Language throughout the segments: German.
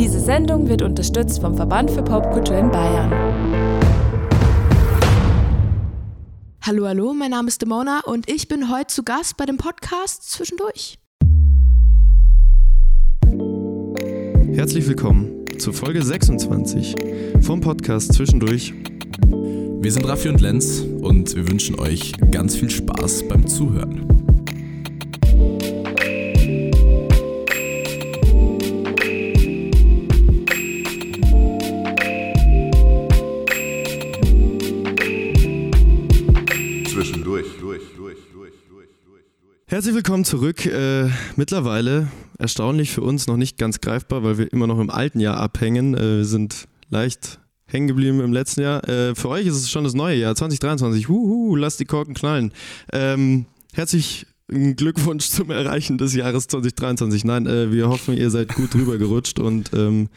Diese Sendung wird unterstützt vom Verband für Popkultur in Bayern. Hallo, hallo, mein Name ist Demona und ich bin heute zu Gast bei dem Podcast Zwischendurch. Herzlich willkommen zu Folge 26 vom Podcast Zwischendurch. Wir sind Raffi und Lenz und wir wünschen euch ganz viel Spaß beim Zuhören. Herzlich willkommen zurück. Äh, mittlerweile erstaunlich für uns noch nicht ganz greifbar, weil wir immer noch im alten Jahr abhängen. Äh, wir sind leicht hängen geblieben im letzten Jahr. Äh, für euch ist es schon das neue Jahr 2023. Huhu, lasst die Korken knallen. Ähm, herzlich Glückwunsch zum Erreichen des Jahres 2023. Nein, äh, wir hoffen, ihr seid gut drüber gerutscht und ähm,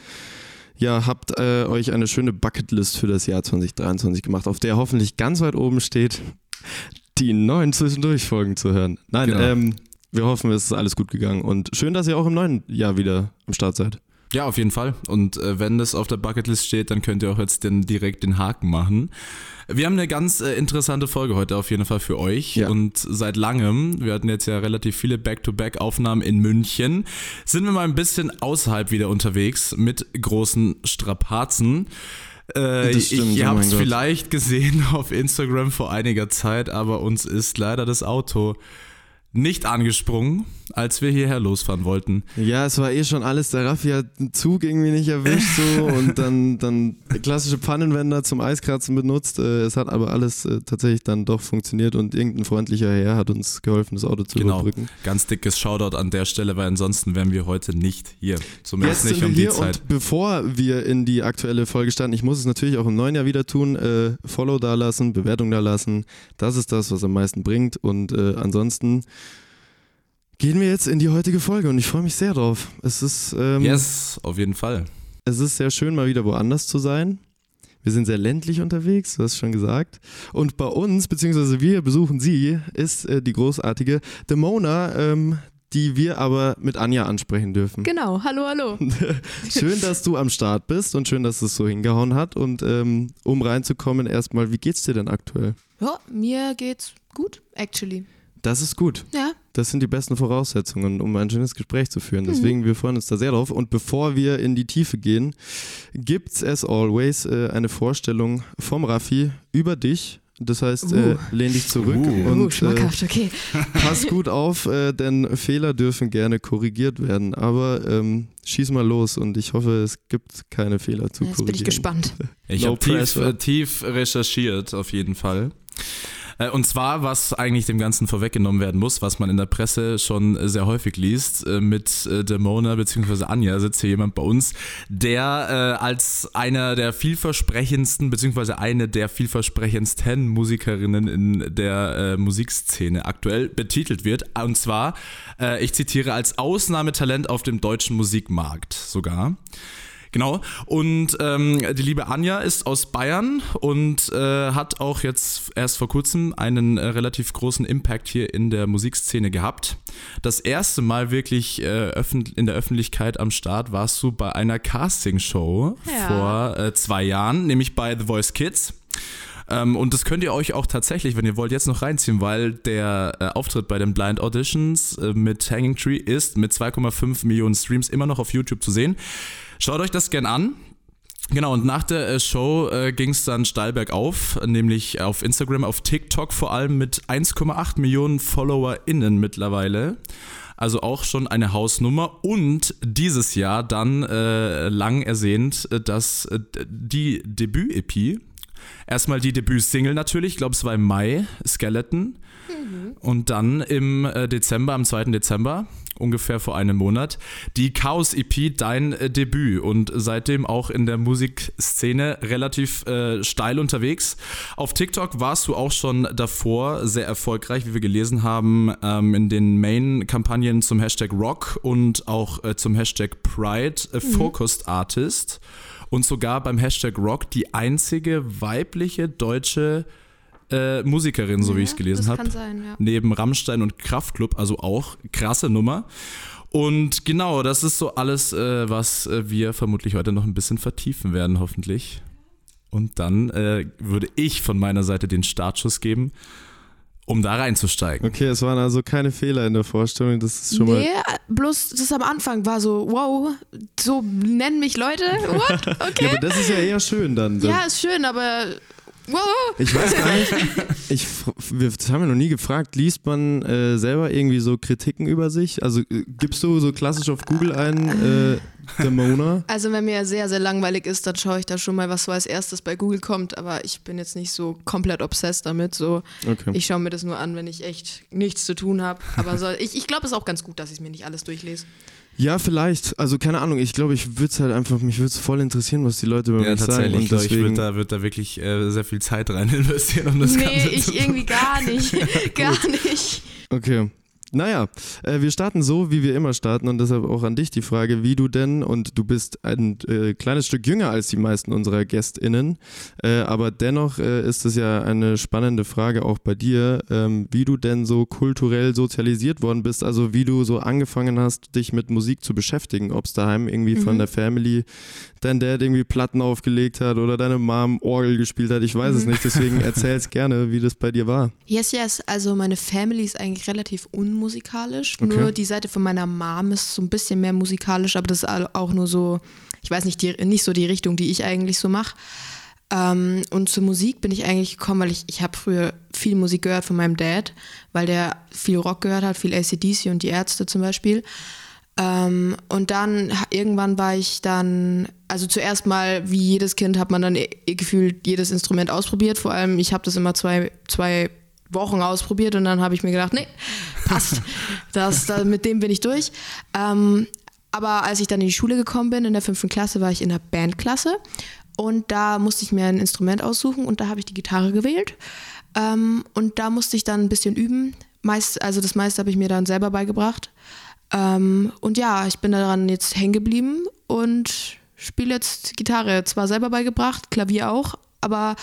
ja, habt äh, euch eine schöne Bucketlist für das Jahr 2023 gemacht, auf der hoffentlich ganz weit oben steht, die neuen Zwischendurch-Folgen zu hören. Nein, Genau. ähm, wir hoffen, es ist alles gut gegangen und schön, dass ihr auch im neuen Jahr wieder am Start seid. Ja, auf jeden Fall. Und äh, wenn das auf der Bucketlist steht, dann könnt ihr auch jetzt den, direkt den Haken machen. Wir haben eine ganz äh, interessante Folge heute auf jeden Fall für euch. Ja. Und seit langem, wir hatten jetzt ja relativ viele Back-to-Back-Aufnahmen in München, sind wir mal ein bisschen außerhalb wieder unterwegs mit großen Strapazen. Äh, stimmt, ihr oh habt es vielleicht gesehen auf Instagram vor einiger Zeit, aber uns ist leider das Auto nicht angesprungen, als wir hierher losfahren wollten. Ja, es war eh schon alles. Der Raffi hat den Zug irgendwie nicht erwischt so und dann, dann klassische Pannenwender zum Eiskratzen benutzt. Äh, Es hat aber alles äh, tatsächlich dann doch funktioniert und irgendein freundlicher Herr hat uns geholfen, das Auto zu Genau, überbrücken. ganz dickes Shoutout an der Stelle, weil ansonsten wären wir heute nicht hier. Jetzt Zumindest sind nicht um die Zeit. und bevor wir in die aktuelle Folge starten, ich muss es natürlich auch im neuen Jahr wieder tun, äh, Follow da lassen, Bewertung da lassen. Das ist das, was am meisten bringt und äh, ansonsten gehen wir jetzt in die heutige Folge und ich freue mich sehr drauf. Es ist ähm, Yes, auf jeden Fall. Es ist sehr schön, mal wieder woanders zu sein. Wir sind sehr ländlich unterwegs, du hast es schon gesagt. Und bei uns, beziehungsweise wir besuchen sie, ist äh, die großartige Demona, ähm, die wir aber mit Anja ansprechen dürfen. Genau, hallo, hallo. Schön, dass du am Start bist und schön, dass es so hingehauen hat. Und ähm, um reinzukommen, erstmal, wie geht's dir denn aktuell? Ja, mir geht's gut, actually. Das ist gut. Ja, Das sind die besten Voraussetzungen, um ein schönes Gespräch zu führen. Deswegen, wir freuen uns da sehr drauf. Und bevor wir in die Tiefe gehen, gibt's as always äh, eine Vorstellung vom Raffi über dich. Das heißt, äh, Uh. lehn dich zurück Uh. uh, und äh, schmackhaft, okay. pass gut auf, äh, denn Fehler dürfen gerne korrigiert werden. Aber ähm, schieß mal los und ich hoffe, es gibt keine Fehler zu Jetzt korrigieren. bin ich gespannt. Ich No habe tief, äh, tief recherchiert, auf jeden Fall. Äh, Und zwar, was eigentlich dem Ganzen vorweggenommen werden muss, was man in der Presse schon sehr häufig liest, äh, mit äh, Demona bzw. Anja sitzt hier jemand bei uns, der als einer der vielversprechendsten bzw. eine der vielversprechendsten Musikerinnen in der Musikszene aktuell betitelt wird. Und zwar, ich zitiere, als Ausnahmetalent auf dem deutschen Musikmarkt sogar. Genau. Und ähm, die liebe Anja ist aus Bayern und äh, hat auch jetzt erst vor kurzem einen äh, relativ großen Impact hier in der Musikszene gehabt. Das erste Mal wirklich äh, in der Öffentlichkeit am Start warst du bei einer Castingshow Ja. vor äh, zwei Jahren, nämlich bei The Voice Kids. Ähm, und das könnt ihr euch auch tatsächlich, wenn ihr wollt, jetzt noch reinziehen, weil der äh, Auftritt bei den Blind Auditions äh, mit Hanging Tree ist mit 2,5 Millionen Streams immer noch auf YouTube zu sehen. Schaut euch das gern an. Genau, und nach der äh, Show äh, ging es dann steil bergauf, nämlich auf Instagram, auf TikTok vor allem mit 1,8 Millionen FollowerInnen mittlerweile. Also auch schon eine Hausnummer. Und dieses Jahr dann äh, lang ersehnt, äh, dass äh, die Debüt-EP, erstmal die Debüt-Single natürlich, ich glaube es war im Mai, Skeleton. Und dann im Dezember, am 2. Dezember, ungefähr vor einem Monat, die Chaos EP, dein äh, Debüt. Und seitdem auch in der Musikszene relativ äh, steil unterwegs. Auf TikTok warst du auch schon davor sehr erfolgreich, wie wir gelesen haben, ähm, in den Main-Kampagnen zum Hashtag Rock und auch äh, zum Hashtag Pride äh, Focused Artist. Und sogar beim Hashtag Rock die einzige weibliche deutsche äh, Musikerin, so wie ich es gelesen habe. kann sein, ja. Neben Rammstein und Kraftklub, also auch krasse Nummer. Und genau, das ist so alles, äh, was äh, wir vermutlich heute noch ein bisschen vertiefen werden, hoffentlich. Und dann äh, würde ich von meiner Seite den Startschuss geben, um da reinzusteigen. Okay, es waren also keine Fehler in der Vorstellung, das ist schon mal. Nee, bloß das am Anfang war so, wow, so nennen mich Leute. What? Ja, Okay. aber das ist ja eher schön dann. Ja, ist schön, aber wow. Ich weiß gar nicht, ich, wir, das haben wir noch nie gefragt, liest man äh, selber irgendwie so Kritiken über sich? Also äh, gibst du so klassisch auf Google ein, äh, Demona? Also wenn mir sehr, sehr langweilig ist, dann schaue ich da schon mal, was so als erstes bei Google kommt. Aber ich bin jetzt nicht so komplett obsessed damit. So, Okay. ich schaue mir das nur an, wenn ich echt nichts zu tun habe. Aber so, ich, ich glaube, es ist auch ganz gut, dass ich mir nicht alles durchlese. Ja, vielleicht. Also keine Ahnung, ich glaube, ich würde es halt einfach, mich würde es voll interessieren, was die Leute über Ja, mich sagen. tatsächlich. Und Ich glaube, ich deswegen, würde da, würd da wirklich äh, sehr viel Zeit rein investieren, um das nee, Ganze ich irgendwie gar nicht. gar nicht. Okay. Naja, äh, wir starten so, wie wir immer starten und deshalb auch an dich die Frage, wie du denn, und du bist ein äh, kleines Stück jünger als die meisten unserer GästInnen, äh, aber dennoch äh, ist es ja eine spannende Frage auch bei dir, ähm, wie du denn so kulturell sozialisiert worden bist, also wie du so angefangen hast, dich mit Musik zu beschäftigen, ob es daheim irgendwie von der Family dein Dad irgendwie Platten aufgelegt hat oder deine Mom Orgel gespielt hat, ich weiß es nicht, deswegen erzähl's gerne, wie das bei dir war. Yes, yes. Also meine Family ist eigentlich relativ unmusikalisch. Okay. Nur die Seite von meiner Mom ist so ein bisschen mehr musikalisch, aber das ist auch nur so, ich weiß nicht, die, nicht so die Richtung, die ich eigentlich so mache. Ähm, und zur Musik bin ich eigentlich gekommen, weil ich, ich habe früher viel Musik gehört von meinem Dad, weil der viel Rock gehört hat, viel ACDC und die Ärzte zum Beispiel. Ähm, und dann irgendwann war ich dann, also zuerst mal, wie jedes Kind, hat man dann eh- eh gefühlt jedes Instrument ausprobiert. Vor allem, ich habe das immer zwei, zwei Wochen ausprobiert und dann habe ich mir gedacht, nee, passt. Das, da, mit dem bin ich durch. Ähm, aber als ich dann in die Schule gekommen bin, in der fünften Klasse, war ich in der Bandklasse und da musste ich mir ein Instrument aussuchen und da habe ich die Gitarre gewählt. Ähm, und da musste ich dann ein bisschen üben. Meist, also das meiste habe ich mir dann selber beigebracht. Ähm, und ja, ich bin daran jetzt hängen geblieben und spiele jetzt Gitarre. Zwar selber beigebracht, Klavier auch, aber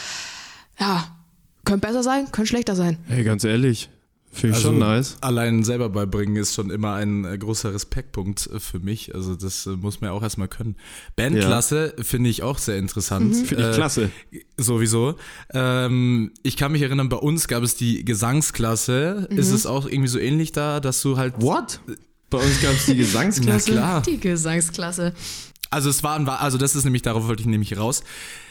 ja, könnte besser sein, könnte schlechter sein. Hey, ganz ehrlich, finde ich Also, schon nice. Allein selber beibringen ist schon immer ein äh, großer Respektpunkt äh, für mich. Also das äh, muss man ja auch erstmal können. Bandklasse finde ich auch sehr interessant. Finde ich Äh, klasse. Sowieso. Ähm, ich kann mich erinnern, bei uns gab es die Gesangsklasse. Ist es auch irgendwie so ähnlich da, dass du halt. What? Bei uns gab es die Na Gesangsklasse. klar. Die Gesangsklasse. Also es war ein, Wa- also das ist nämlich, darauf wollte ich nämlich raus.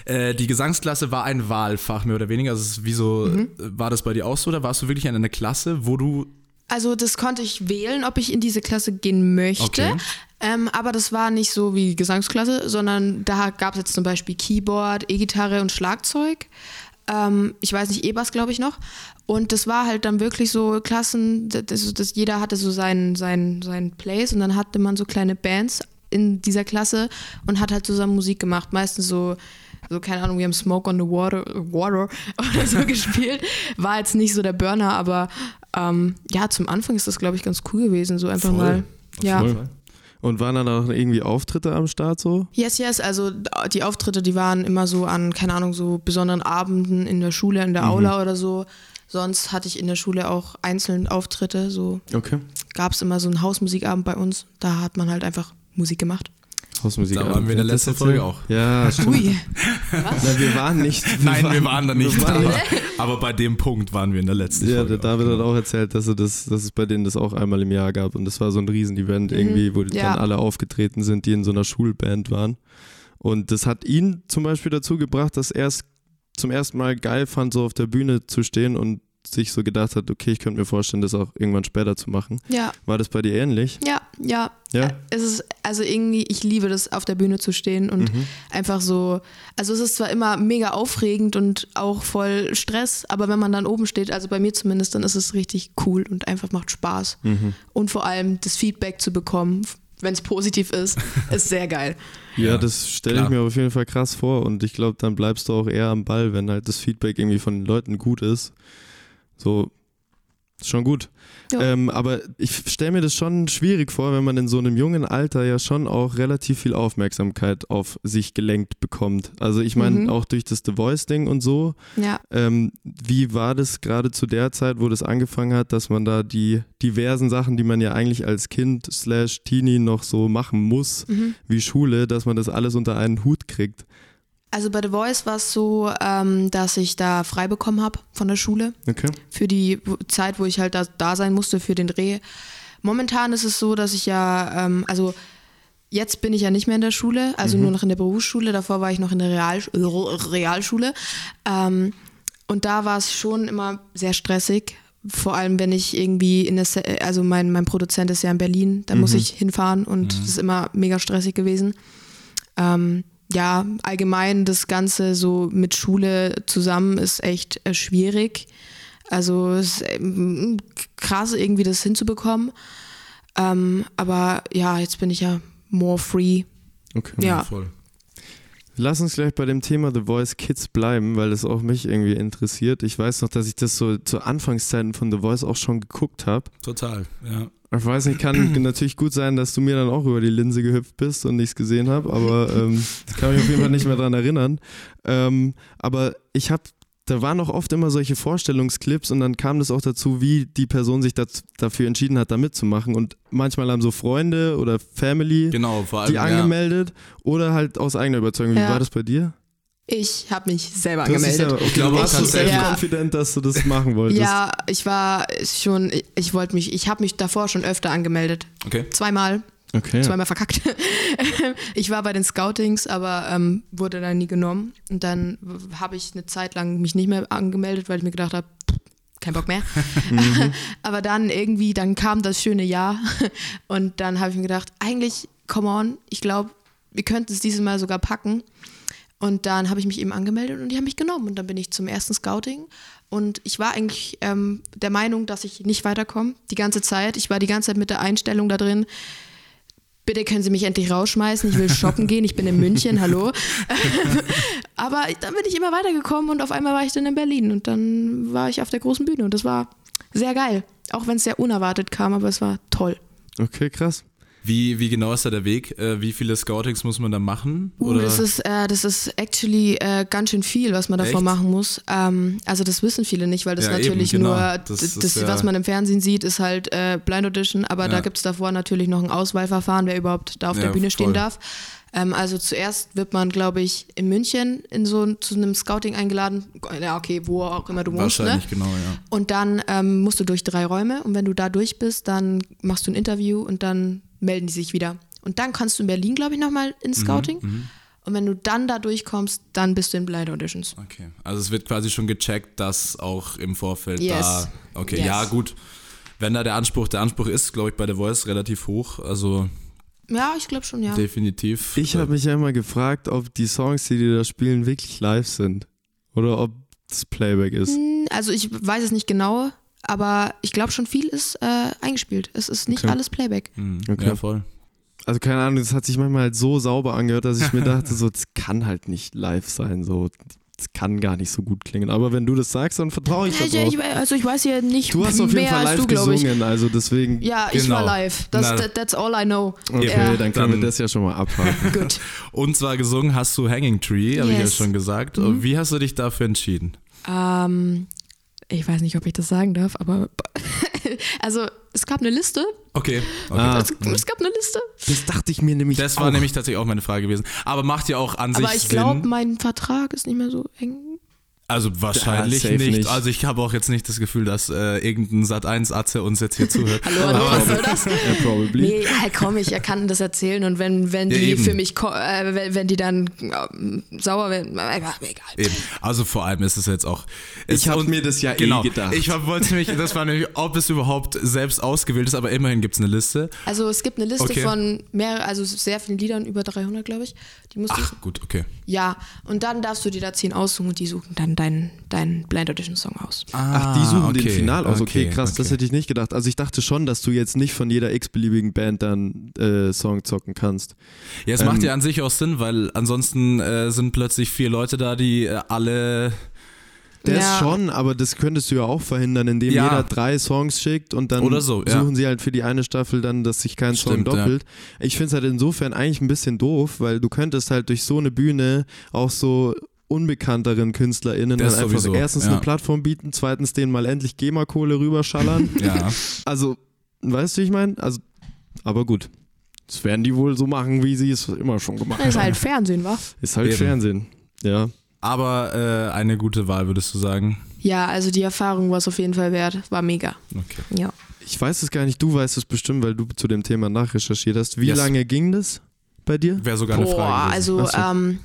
Äh, die Gesangsklasse war ein Wahlfach, mehr oder weniger. Also es ist wie so, äh, war das bei dir auch so? Oder warst du wirklich in einer Klasse, wo du Also das konnte ich wählen, ob ich in diese Klasse gehen möchte. Okay. Ähm, aber das war nicht so wie Gesangsklasse, sondern da gab es jetzt zum Beispiel Keyboard, E-Gitarre und Schlagzeug. Ähm, ich weiß nicht, E-Bass glaube ich noch. Und das war halt dann wirklich so Klassen, das, das, jeder hatte so seinen, seinen, seinen Place und dann hatte man so kleine Bands in dieser Klasse und hat halt zusammen Musik gemacht. Meistens so, so keine Ahnung, wir haben Smoke on the Water, Water oder so gespielt. War jetzt nicht so der Burner, aber ähm, ja, zum Anfang ist das, glaube ich, ganz cool gewesen. So einfach Voll. mal. Ja. Voll. Und waren dann auch irgendwie Auftritte am Start so? Yes, yes, also die Auftritte, die waren immer so an, keine Ahnung, so besonderen Abenden in der Schule, in der Aula oder so. Sonst hatte ich in der Schule auch einzeln Auftritte, so Okay. gab es immer so einen Hausmusikabend bei uns. Da hat man halt einfach Musik gemacht. Hausmusik. Da waren wir in der letzten erzählen? Folge auch. Ja, stimmt. Ui. Na, wir waren nicht. Nein, wir waren da nicht. wir waren aber, aber bei dem Punkt waren wir in der letzten Ja, Folge. der David auch, hat genau. auch erzählt, dass, er das, dass es bei denen das auch einmal im Jahr gab. Und das war so ein Riesenevent irgendwie, wo Mhm. Ja. dann alle aufgetreten sind, die in so einer Schulband waren. Und das hat ihn zum Beispiel dazu gebracht, dass er es zum ersten Mal geil fand, so auf der Bühne zu stehen und sich so gedacht hat, okay, ich könnte mir vorstellen, das auch irgendwann später zu machen. Ja, War das bei dir ähnlich? ja, ja. Ja? Es ist, also irgendwie, ich liebe das, auf der Bühne zu stehen und einfach so, also es ist zwar immer mega aufregend und auch voll Stress, aber wenn man dann oben steht, also bei mir zumindest, dann ist es richtig cool und einfach macht Spaß. Und vor allem das Feedback zu bekommen, wenn es positiv ist, ist sehr geil. Ja, Ja, das stelle ich mir auf jeden Fall krass vor und ich glaube, dann bleibst du auch eher am Ball, wenn halt das Feedback irgendwie von den Leuten gut ist. So, Schon gut. Ja. Ähm, aber ich stelle mir das schon schwierig vor, wenn man in so einem jungen Alter ja schon auch relativ viel Aufmerksamkeit auf sich gelenkt bekommt. Also ich meine, Mhm. auch durch das The Voice-Ding und so. Ja. Ähm, wie war das gerade zu der Zeit, wo das angefangen hat, dass man da die diversen Sachen, die man ja eigentlich als Kind slash Teenie noch so machen muss, Mhm. wie Schule, dass man das alles unter einen Hut kriegt? Also bei The Voice war es so, ähm, dass ich da frei bekommen habe von der Schule Okay. für die Zeit, wo ich halt da, da sein musste für den Dreh. Momentan ist es so, dass ich ja, ähm, also jetzt bin ich ja nicht mehr in der Schule, also nur noch in der Berufsschule. Davor war ich noch in der Real, äh, Realschule. Ähm, und da war es schon immer sehr stressig. Vor allem, wenn ich irgendwie in der, Se also mein, mein Produzent ist ja in Berlin, da muss ich hinfahren und das ist immer mega stressig gewesen. Ähm, ja, allgemein das Ganze so mit Schule zusammen ist echt äh, schwierig. Also es ist ähm, krass, irgendwie das hinzubekommen. Ähm, aber ja, jetzt bin ich ja more free. okay. Ja. Voll. Lass uns gleich bei dem Thema The Voice Kids bleiben, weil das auch mich irgendwie interessiert. Ich weiß noch, dass ich das so zu Anfangszeiten von The Voice auch schon geguckt habe. Total, ja. Ich weiß nicht, kann natürlich gut sein, dass du mir dann auch über die Linse gehüpft bist und nichts gesehen habe, aber ähm, ich kann mich auf jeden Fall nicht mehr dran erinnern. Ähm, aber ich habe, da waren auch oft immer solche Vorstellungsclips und dann kam das auch dazu, wie die Person sich das, dafür entschieden hat, da mitzumachen. Und manchmal haben so Freunde oder Family Genau, vor allem. die angemeldet oder halt aus eigener Überzeugung. Wie Ja. war das bei dir? Ich habe mich selber Du angemeldet. selber- Okay, Ich glaube du warst so tatsächlich. self-confident, dass du das machen wolltest. Ja, ich war schon, ich, ich wollte mich, ich habe mich davor schon öfter angemeldet. Okay. Zweimal, Okay. zweimal verkackt. ich war bei den Scoutings, aber ähm, wurde dann nie genommen. Und dann habe ich eine Zeit lang mich nicht mehr angemeldet, weil ich mir gedacht habe, kein Bock mehr. aber dann irgendwie, dann kam das schöne Jahr und dann habe ich mir gedacht, eigentlich, come on, ich glaube, wir könnten es dieses Mal sogar packen. Und dann habe ich mich eben angemeldet und die haben mich genommen. Und dann bin ich zum ersten Scouting. Und ich war eigentlich ähm, der Meinung, dass ich nicht weiterkomme, die ganze Zeit. Ich war die ganze Zeit mit der Einstellung da drin, bitte können Sie mich endlich rausschmeißen, ich will shoppen gehen, ich bin in München, hallo. Aber dann bin ich immer weitergekommen und auf einmal war ich dann in Berlin und dann war ich auf der großen Bühne und das war sehr geil. Auch wenn es sehr unerwartet kam, aber es war toll. Okay, krass. Wie, wie genau ist da der Weg? Äh, wie viele Scoutings muss man da machen? Uh, Oder? das ist, äh, das ist actually äh, ganz schön viel, was man davor Echt? machen muss. Ähm, also das wissen viele nicht, weil das Ja, eben, natürlich genau. nur, Das das, ist ja- was man im Fernsehen sieht, ist halt äh, Blind Audition, aber Ja. da gibt es davor natürlich noch ein Auswahlverfahren, wer überhaupt da auf der Bühne stehen voll. darf. Ähm, also zuerst wird man, glaube ich, in München in so zu einem Scouting eingeladen. Ja, okay, wo auch immer du wohnst, ne? Wahrscheinlich, genau, ja. Und dann ähm, musst du durch drei Räume und wenn du da durch bist, dann machst du ein Interview und dann melden die sich wieder. Und dann kannst du in Berlin, glaube ich, nochmal Mhm, ins Scouting. Und wenn du dann da durchkommst, dann bist du in Blind Auditions. Okay. Also es wird quasi schon gecheckt, dass auch im Vorfeld Yes. da. Okay, Yes. ja, gut. Wenn da der Anspruch, der Anspruch ist, glaube ich, bei The Voice relativ hoch. Also Ja, ich glaube schon, ja. definitiv. Ich habe mich ja immer gefragt, ob die Songs, die die da spielen, wirklich live sind. Oder ob das Playback ist. Hm, Also ich weiß es nicht genau, aber ich glaube schon viel ist äh, eingespielt. Es ist nicht Okay. alles Playback. Mhm. Okay. Ja, voll. Also keine Ahnung, das hat sich manchmal halt so sauber angehört, dass ich mir dachte, so, das kann halt nicht live sein. So, das kann gar nicht so gut klingen. Aber wenn du das sagst, dann vertraue ich ich, also ich weiß ja nicht Du hast auf jeden mehr Fall live du, gesungen, also deswegen. Ja, ich Genau. war live. Das, Na. that, that's all I know. Okay, Ja. dann können wir das ja schon mal abhaken. Gut. Und zwar gesungen hast du Hanging Tree, habe ich ja Yes. schon gesagt. Mhm. Wie hast du dich dafür entschieden? Ähm, ich weiß nicht, ob ich das sagen darf, aber also es gab eine Liste. Okay. okay. Ah. Es, es gab eine Liste. Das dachte ich mir nämlich Das auch. war nämlich tatsächlich auch meine Frage gewesen. Aber macht ja auch an Aber sich ich Sinn. glaube, mein Vertrag ist nicht mehr so eng. Also wahrscheinlich Ja, nicht. nicht. Also ich habe auch jetzt nicht das Gefühl, dass äh, irgendein Sat1-Atze uns jetzt hier zuhört. Hallo, hallo, was soll das? Ja, probably. Nee, ja, komm, ich kann das erzählen und wenn, wenn Ja, die eben. für mich, äh, wenn, wenn die dann ähm, sauer werden, äh, egal. Eben. Also vor allem ist es jetzt auch. Ich es- hab und- mir das ja eh genau, gedacht. Ich hab- wollte nämlich, das war nämlich, ob es überhaupt selbst ausgewählt ist, aber immerhin gibt es eine Liste. Also es gibt eine Liste Okay. von mehr, also sehr vielen Liedern, über 300, glaube ich. Die musst du, Ach gut, okay. ja, und dann darfst du dir da 10 aussuchen und die suchen dann deinen dein Blind Audition Song aus. Ach, die suchen den okay, Final aus. Okay, okay, krass, das okay. hätte ich nicht gedacht. Also ich dachte schon, dass du jetzt nicht von jeder x-beliebigen Band dann äh, Song zocken kannst. Ja, es Ähm, macht ja an sich auch Sinn, weil ansonsten äh, sind plötzlich vier Leute da, die äh, alle Das Ja. schon, aber das könntest du ja auch verhindern, indem Ja. jeder drei Songs schickt und dann Oder so, ja. suchen sie halt für die eine Staffel dann, dass sich kein Stimmt, Song ja. doppelt. Ich finde es halt insofern eigentlich ein bisschen doof, weil du könntest halt durch so eine Bühne auch so unbekannteren KünstlerInnen Das dann einfach sowieso, erstens ja. eine Plattform bieten, zweitens denen mal endlich GEMA-Kohle rüberschallern. Ja. also, weißt du, wie ich meine? Also, aber gut. Das werden die wohl so machen, wie sie es immer schon gemacht Das ist haben. halt Fernsehen, wa? Ist halt Eben. Fernsehen. Ja. Aber äh, eine gute Wahl, würdest du sagen? Ja, also die Erfahrung war es auf jeden Fall wert. War mega. Okay. Ja. Ich weiß es gar nicht, du weißt es bestimmt, weil du zu dem Thema nachrecherchiert hast. Wie Yes. lange ging das bei dir? Wäre sogar eine Boah, Frage. gewesen. also so. ähm,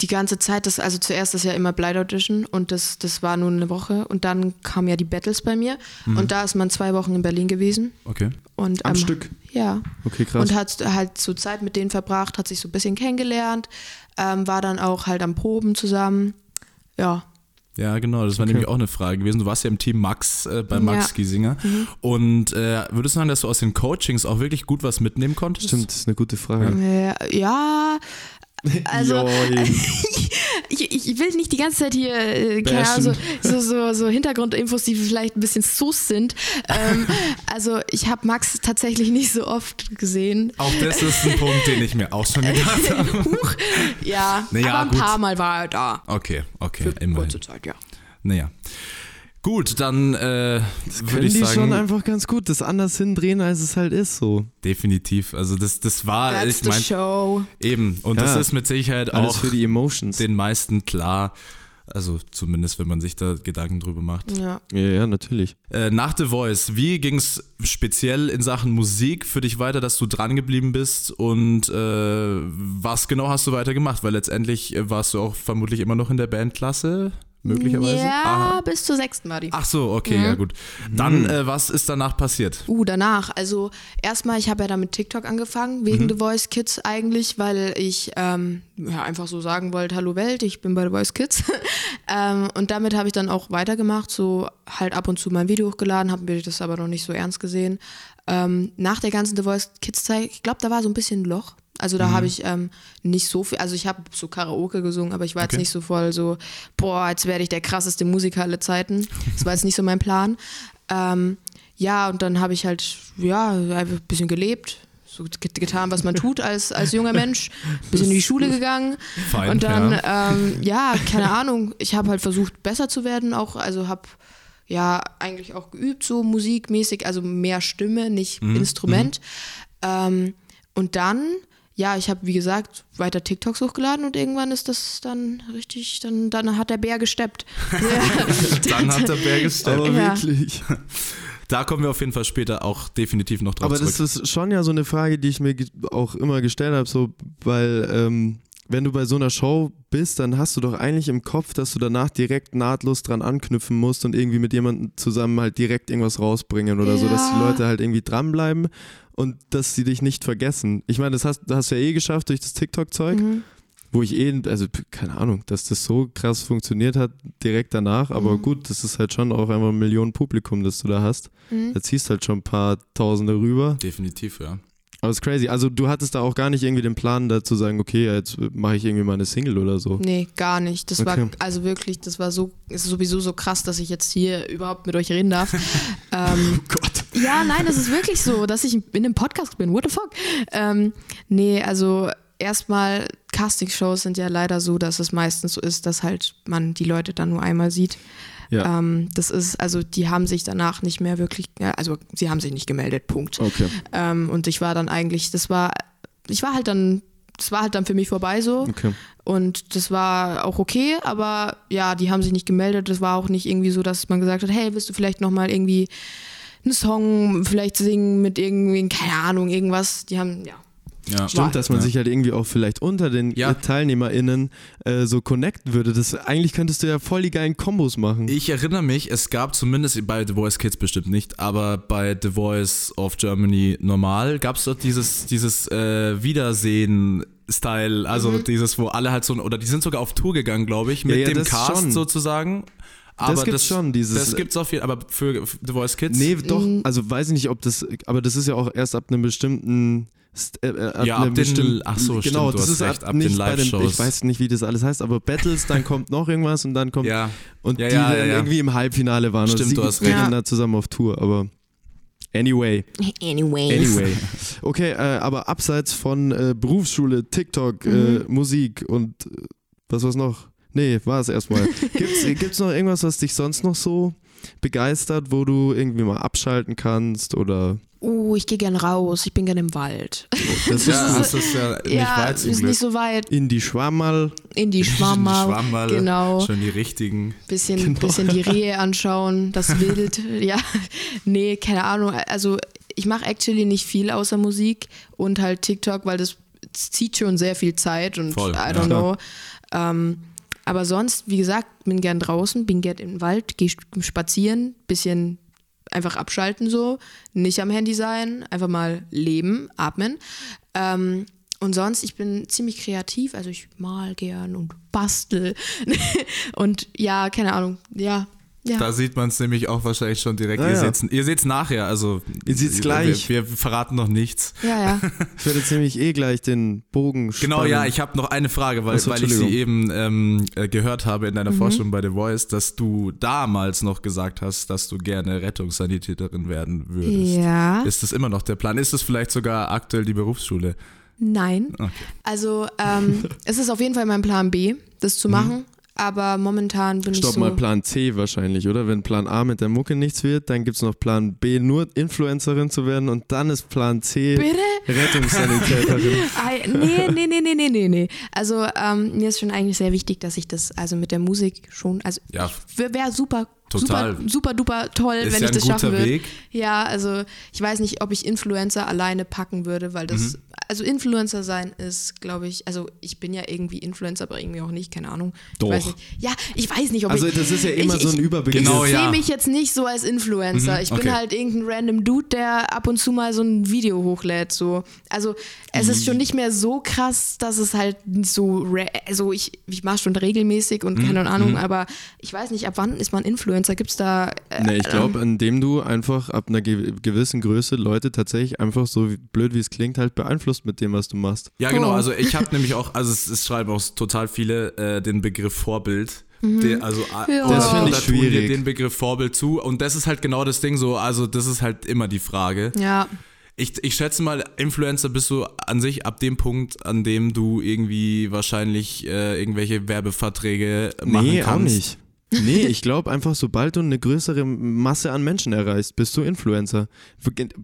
die ganze Zeit, das, also zuerst ist ja immer Blind Audition und das, das war nur eine Woche und dann kamen ja die Battles bei mir Mhm. und da ist man zwei Wochen in Berlin gewesen okay. und Am ähm, Stück. Ja. Okay, krass. Und hat halt so Zeit mit denen verbracht, hat sich so ein bisschen kennengelernt, ähm, war dann auch halt am Proben zusammen. Ja. Ja, genau, das war Okay. nämlich auch eine Frage gewesen. Du warst ja im Team Max äh, bei Max Ja. Giesinger. Und äh, würdest du sagen, dass du aus den Coachings auch wirklich gut was mitnehmen konntest? Stimmt, das ist eine gute Frage. Ja. Also, ich, ich will nicht die ganze Zeit hier, äh, keine Ahnung, so, so, so, so Hintergrundinfos, die vielleicht ein bisschen sus sind. Ähm, also, ich habe Max tatsächlich nicht so oft gesehen. Auch das ist ein Punkt, den ich mir auch schon gedacht habe. Huch. Ja, Naja, aber ein gut. paar Mal war er da. Okay, okay, Für immerhin. kurze Zeit, ja. Naja. Gut, dann äh, würde Können ich die sagen, schon einfach ganz gut das anders hindrehen, als es halt ist so. definitiv. Also das, das war, That's ich meine, show. eben. Und das Ja. ist mit Sicherheit Alles auch für die Emotions. den meisten klar. Also zumindest, wenn man sich da Gedanken drüber macht. Ja. Ja, ja, natürlich. Äh, nach The Voice, wie ging es speziell in Sachen Musik für dich weiter, dass du dran geblieben bist und äh, was genau hast du weiter gemacht? Weil letztendlich warst du auch vermutlich immer noch in der Bandklasse, möglicherweise. Ja, Aha. bis zur sechsten war die. Ach so, okay, ja gut. Dann, äh, was ist danach passiert? Uh, danach. Also erstmal, ich habe ja dann mit TikTok angefangen, wegen The Voice Kids eigentlich, weil ich ähm, ja, einfach so sagen wollte, hallo Welt, ich bin bei The Voice Kids. ähm, und damit habe ich dann auch weitergemacht, so halt ab und zu mein Video hochgeladen, habe mir das aber noch nicht so ernst gesehen. Ähm, nach der ganzen The Voice Kids Zeit, ich glaube, da war so ein bisschen ein Loch. Also da habe ich ähm, nicht so viel, also ich habe so Karaoke gesungen, aber ich war Okay. jetzt nicht so voll so, boah, jetzt werde ich der krasseste Musiker aller Zeiten. Das war jetzt nicht so mein Plan. Ähm, ja, und dann habe ich halt, ja, einfach ein bisschen gelebt, so get- getan, was man tut als, als junger Mensch, ein bisschen in die Schule gegangen. Fein, und dann, ja. ähm, ja, keine Ahnung, ich habe halt versucht, besser zu werden, auch, also habe ja eigentlich auch geübt, so musikmäßig, also mehr Stimme, nicht Mhm, Instrument. Ähm, und dann, ja, ich habe, wie gesagt, weiter TikToks hochgeladen und irgendwann ist das dann richtig, dann, dann hat der Bär gesteppt. Dann hat der Bär. Aber Ja. wirklich. Da kommen wir auf jeden Fall später auch definitiv noch drauf Aber zurück. das ist schon ja so eine Frage, die ich mir auch immer gestellt habe, so, weil ähm, wenn du bei so einer Show bist, dann hast du doch eigentlich im Kopf, dass du danach direkt nahtlos dran anknüpfen musst und irgendwie mit jemandem zusammen halt direkt irgendwas rausbringen oder so, dass die Ja. Leute halt irgendwie dranbleiben und dass sie dich nicht vergessen. Ich meine, das hast, das hast du ja eh geschafft durch das TikTok-Zeug, Mhm. wo ich eh, also keine Ahnung, dass das so krass funktioniert hat direkt danach, aber Mhm. gut, das ist halt schon auch einfach ein Millionen Publikum, das du da hast. Mhm. Da ziehst halt schon ein paar Tausende rüber. Definitiv, ja. Aber ist crazy. Also du hattest da auch gar nicht irgendwie den Plan dazu sagen, okay, jetzt mache ich irgendwie mal eine Single oder so. Nee, gar nicht. Das Okay. war, also wirklich, das war so, es ist sowieso so krass, dass ich jetzt hier überhaupt mit euch reden darf. ähm, Oh Gott. ja, nein, das ist wirklich so, dass ich in einem Podcast bin. What the fuck? Ähm, nee, also erstmal, Castingshows sind ja leider so, dass es meistens so ist, dass halt man die Leute dann nur einmal sieht. Ja. Ähm, das ist, also die haben sich danach nicht mehr wirklich, also sie haben sich nicht gemeldet, Punkt. Okay. Ähm, und ich war dann eigentlich, das war, ich war halt dann, das war halt dann für mich vorbei so. Okay. Und das war auch okay, aber ja, die haben sich nicht gemeldet. Das war auch nicht irgendwie so, dass man gesagt hat, hey, willst du vielleicht nochmal irgendwie einen Song vielleicht singen mit irgendwie, keine Ahnung, irgendwas. Die haben, ja. Ja. Stimmt, dass man Ja. sich halt irgendwie auch vielleicht unter den Ja. äh, TeilnehmerInnen äh, so connecten würde. Das, eigentlich könntest du ja voll die geilen Kombos machen. Ich erinnere mich, es gab zumindest bei The Voice Kids bestimmt nicht, aber bei The Voice of Germany normal gab es dort dieses, dieses äh, Wiedersehen-Style, also dieses, wo alle halt so, oder die sind sogar auf Tour gegangen, glaube ich, mit ja, dem das Cast schon. sozusagen. Aber gibt's schon, dieses- Das gibt's auf jeden aber für für The Voice Kids. Nee, doch, also weiß ich nicht, ob das, aber das ist ja auch erst ab einem bestimmten. Äh, äh, Ja, ab den- ach so, stimmt, genau, du das hast ist recht, ab, ab den nicht bei den, Live-Shows. Ich weiß nicht, wie das alles heißt, aber Battles, dann kommt noch irgendwas und dann kommt Ja. und Ja, die ja, dann irgendwie im Halbfinale waren Stimmt, und du sie hast gehen recht. da zusammen auf Tour, aber anyway, Anyways. anyway. Okay, äh, aber abseits von äh, Berufsschule, TikTok, äh, Mhm. Musik und äh, was war's noch? Nee, war es erstmal. Gibt's, äh, gibt's noch irgendwas, was dich sonst noch so begeistert, wo du irgendwie mal abschalten kannst oder Oh, ich gehe gern raus. Ich bin gern im Wald. das Ja, ist das ist ja nicht ja, weit ist nicht so weit. in die Schwammerl. In die Schwammerl. Schwammerl. Genau. Schon die richtigen. Bisschen, Genau. bisschen die Rehe anschauen, das Wild. ja, nee, keine Ahnung. Also ich mache actually nicht viel außer Musik und halt TikTok, weil das zieht schon sehr viel Zeit und Voll, I ja. don't know. Ähm, aber sonst, wie gesagt, bin gern draußen, bin gern im Wald, gehe spazieren, bisschen einfach abschalten so, nicht am Handy sein, einfach mal leben, atmen. Ähm, und sonst, ich bin ziemlich kreativ, also ich mal gern und bastel. und ja, keine Ahnung, ja. Ja. Da sieht man es nämlich auch wahrscheinlich schon direkt. Ah, ihr ja. ihr seht's nachher, also Ihr seht's wir- gleich. Wir, wir verraten noch nichts. ja, ja. Ich werde jetzt nämlich eh gleich den Bogen Genau, spannen. ja, ich habe noch eine Frage, weil, so, weil ich sie eben ähm, äh, gehört habe in deiner Mhm. Forschung bei The Voice, dass du damals noch gesagt hast, dass du gerne Rettungssanitäterin werden würdest. Ja. Ist das immer noch der Plan? Ist das vielleicht sogar aktuell die Berufsschule? Nein. Okay. Also, ähm, es ist auf jeden Fall mein Plan B, das zu machen. Aber momentan bin Stopp ich so. mal, Plan C wahrscheinlich, oder? Wenn Plan A mit der Mucke nichts wird, dann gibt es noch Plan B, nur Influencerin zu werden und dann ist Plan C Bitte? Rettungssanitäterin. Nee, nee, nee, nee, nee, nee, nee. Also ähm, mir ist schon eigentlich sehr wichtig, dass ich das also mit der Musik schon, also Ja. wäre super, Total. super, super duper toll, Ist wenn ja ich das schaffen würde. Weg. Ja, also ich weiß nicht, ob ich Influencer alleine packen würde, weil das, Mhm. also Influencer sein ist, glaube ich, also ich bin ja irgendwie Influencer, aber irgendwie auch nicht, keine Ahnung. Doch. Ich weiß nicht. Ja, ich weiß nicht, ob Also ich. das ist ja immer ich, so ein Überbegriff. Genau, ich sehe ja. mich jetzt nicht so als Influencer. Mhm, ich okay. bin halt irgendein random Dude, der ab und zu mal so ein Video hochlädt. So. Also es ist schon nicht mehr so krass, dass es halt so, also ich, ich mache schon regelmäßig und Mhm, keine Ahnung, aber ich weiß nicht, ab wann ist man Influencer? Gibt es da... Äh, Nee, ich glaube, indem du einfach ab einer ge gewissen Größe Leute tatsächlich einfach so wie, blöd wie es klingt, halt beeinflusst mit dem, was du machst. Ja, genau. Oh. Also ich habe nämlich auch, also es, es schreiben auch total viele äh, den Begriff Vorbild. Mhm. Der, also Ja. Das find ich oder tun dir schwierig. den Begriff Vorbild zu. Und das ist halt genau das Ding so, also das ist halt immer die Frage. ja, Ich, ich schätze mal, Influencer bist du an sich ab dem Punkt, an dem du irgendwie wahrscheinlich äh, irgendwelche Werbeverträge machen Nee, kannst. auch nicht. Nee, ich glaube einfach, sobald du eine größere Masse an Menschen erreichst, bist du Influencer.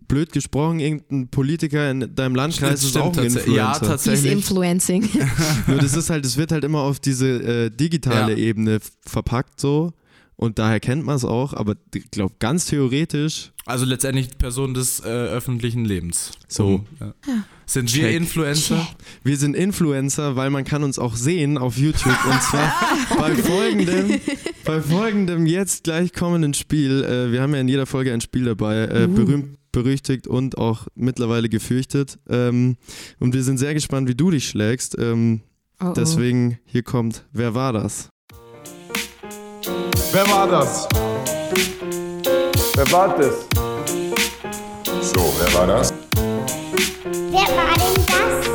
Blöd gesprochen, irgendein Politiker in deinem Landkreis Das ist stimmt auch ein ja, Influencer. ist tatsächlich. influencing. Nur das ist halt, es wird halt immer auf diese äh, digitale Ja. Ebene verpackt so. Und daher kennt man es auch, aber ich glaube, ganz theoretisch, Also letztendlich Person des äh, öffentlichen Lebens. So. Ja. Sind wir Check. Influencer? wir sind Influencer, weil man kann uns auch sehen auf YouTube. Und zwar bei folgendem, bei folgendem jetzt gleich kommenden Spiel. Äh, wir haben ja in jeder Folge ein Spiel dabei, äh, Uh. berühmt, berüchtigt und auch mittlerweile gefürchtet. Ähm, und wir sind sehr gespannt, wie du dich schlägst. Ähm, Oh, oh. deswegen, hier kommt, wer war das? Wer war das? Wer war das? So, wer war das? Wer war denn das?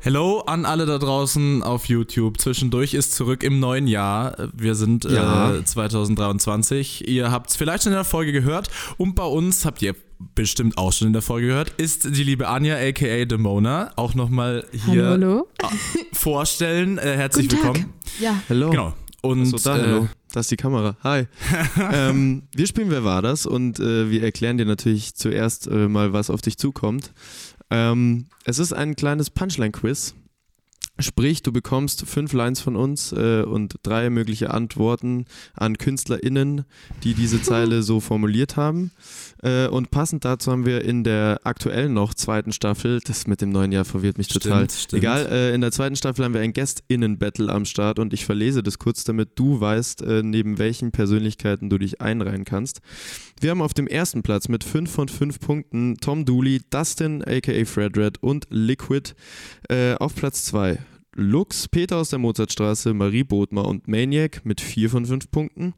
Hello an alle da draußen auf YouTube. Zwischendurch ist zurück im neuen Jahr. Wir sind Ja. äh, 2023. Ihr habt es vielleicht schon in der Folge gehört. Und bei uns habt ihr bestimmt auch schon in der Folge gehört, ist die liebe Anja aka Demona. Auch nochmal hier hallo, hallo. vorstellen. Äh, herzlich Guten Tag. willkommen. Ja, Hello. Genau. Und Achso, da, äh, hallo. Da ist die Kamera. Hi. ähm, wir spielen Wer war das? Und äh, wir erklären dir natürlich zuerst äh, mal, was auf dich zukommt. Ähm, es ist ein kleines Punchline-Quiz. Sprich, du bekommst fünf Lines von uns äh, und drei mögliche Antworten an KünstlerInnen, die diese Zeile so formuliert haben. Äh, und passend dazu haben wir in der aktuellen noch zweiten Staffel, das mit dem neuen Jahr verwirrt mich Stimmt, total. stimmt. Egal, äh, in der zweiten Staffel haben wir ein Guest-Innen-Battle am Start und ich verlese das kurz, damit du weißt, äh, neben welchen Persönlichkeiten du dich einreihen kannst. Wir haben auf dem ersten Platz mit 5 von 5 Punkten Tom Dooley, Dustin aka Fred Red und Liquid äh, auf Platz 2. Lux, Peter aus der Mozartstraße, Marie Bodmer und Maniac mit 4 von 5 Punkten.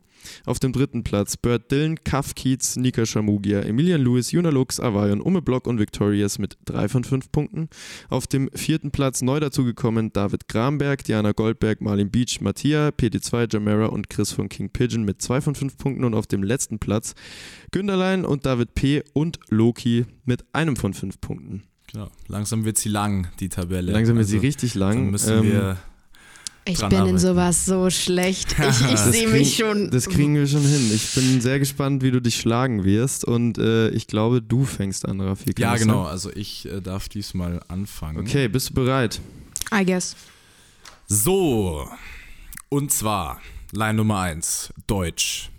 Auf dem dritten Platz Bert Dillon, Kaff Kiez, Nika Shamugia, Emilian Lewis, Juna Lux, Avayon, Ume Block und Victorious mit 3 von 5 Punkten. Auf dem vierten Platz neu dazugekommen David Gramberg, Diana Goldberg, Marlin Beach, Mattia, PT2, Jamera und Chris von King Pigeon mit 2 von 5 Punkten. Und auf dem letzten Platz Günderlein und David P. und Loki mit einem von 5 Punkten. Genau. Langsam wird sie lang, die Tabelle. Langsam wird Also, sie richtig lang. Dann müssen Ähm, wir. Ich bin in arbeiten. sowas so schlecht. Ich, ich sehe mich schon. Das kriegen wir schon hin. Ich bin sehr gespannt, wie du dich schlagen wirst. Und äh, ich glaube, du fängst an, Rafi. Kann Ja, genau. sein? Also ich äh, darf diesmal anfangen. Okay, bist du bereit? I guess. So, und zwar Line Nummer 1, Deutsch,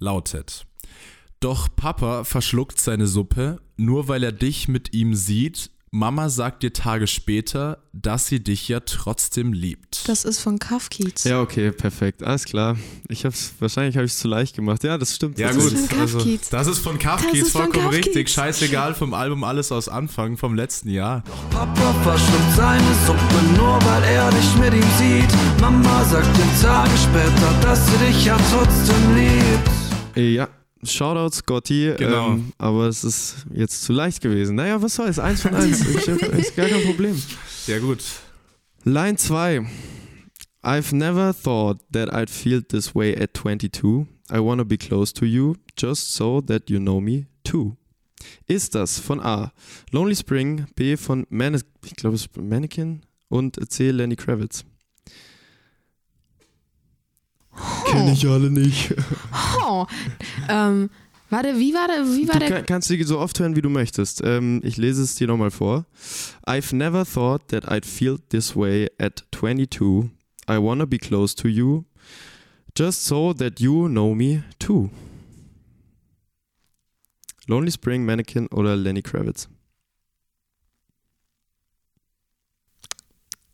lautet. Doch Papa verschluckt seine Suppe, nur weil er dich mit ihm sieht. Mama sagt dir Tage später, dass sie dich ja trotzdem liebt. Das ist von Kafkiez. Ja, okay, perfekt. Alles klar. Ich hab's, wahrscheinlich habe ich es zu leicht gemacht. Ja, das stimmt. ja Das gut, ist von also, Kafkiez. das ist von Das Kafkiez ist von vollkommen Kafkiez. richtig. Scheißegal vom Album Alles aus Anfang vom letzten Jahr. Papa verschluckt seine Suppe, nur weil er dich mit ihm sieht. Mama sagt dir Tage später, dass sie dich ja trotzdem liebt. Äh, Ja, Shoutout Scotty. Genau. Ähm, aber es ist jetzt zu leicht gewesen. Naja, was soll's? Eins von eins. Ich hab, ist gar kein Problem. Ja gut. Line 2. I've never thought that I'd feel this way at 22. I wanna be close to you, just so that you know me too. Ist das von A. Lonely Spring, B. von Man ich glaube es ist Mannequin und C. Lenny Kravitz. Kenn ich alle nicht. Oh. Ähm, warte, wie war der? Wie war Du der? kann, kannst die so oft hören, wie du möchtest. Ähm, ich lese es dir nochmal vor. I've never thought that I'd feel this way at 22. I wanna be close to you. Just so that you know me too. Lonely Spring, Mannequin oder Lenny Kravitz?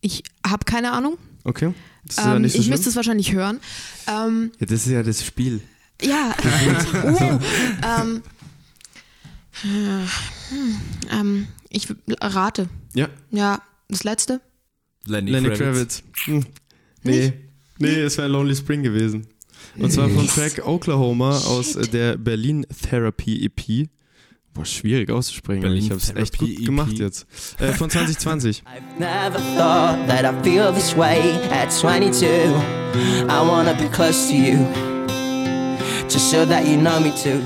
Ich habe keine Ahnung. Okay. Das ist ja Ähm, nicht so ich schlimm. müsste es wahrscheinlich hören. Ähm, ja, das ist ja das Spiel. ja. oh, ähm, hm, ähm, ich rate. Ja. Ja, das letzte. Lenny, Lenny Kravitz. Kravitz. Hm. Nee. Nicht? Nee, es wäre Lonely Spring gewesen. Und zwar vom Track Oklahoma aus der Berlin Therapy EP. Boah, schwierig auszusprechen, Berlin ich habe es echt gut EP. gemacht jetzt. Äh, von 2020. I've never thought that I feel this way at 22. I wanna be close to you, just so that you know me too.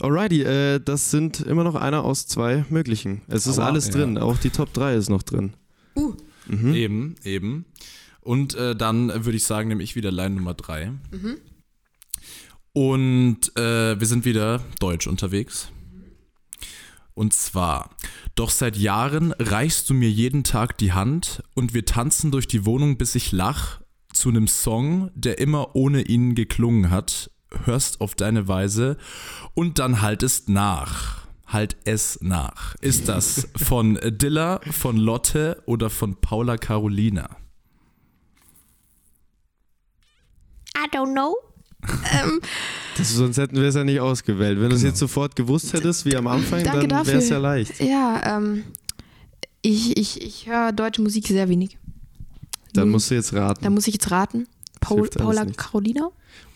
Alrighty, äh, das sind immer noch einer aus zwei möglichen. Es ist Aber, alles ja. drin, auch die Top 3 ist noch drin. Uh. Mhm. Eben, eben. Und äh, dann würde ich sagen, nehme ich wieder Line Nummer 3. Und äh, wir sind wieder deutsch unterwegs. Und zwar, doch seit Jahren reichst du mir jeden Tag die Hand und wir tanzen durch die Wohnung, bis ich lach, zu einem Song, der immer ohne ihn geklungen hat, hörst auf deine Weise und dann haltest nach. Halt es nach. Ist das von Dilla, von Lotte oder von Paula Carolina? I don't know. Ähm, Das, sonst hätten wir es ja nicht ausgewählt. Wenn du es jetzt sofort gewusst hättest, wie am Anfang, Danke dann wäre es ja leicht. ja, ähm, ich, ich, ich höre deutsche Musik sehr wenig. Dann Hm. musst du jetzt raten. Da muss ich jetzt raten. Paul, Paula. Carolina?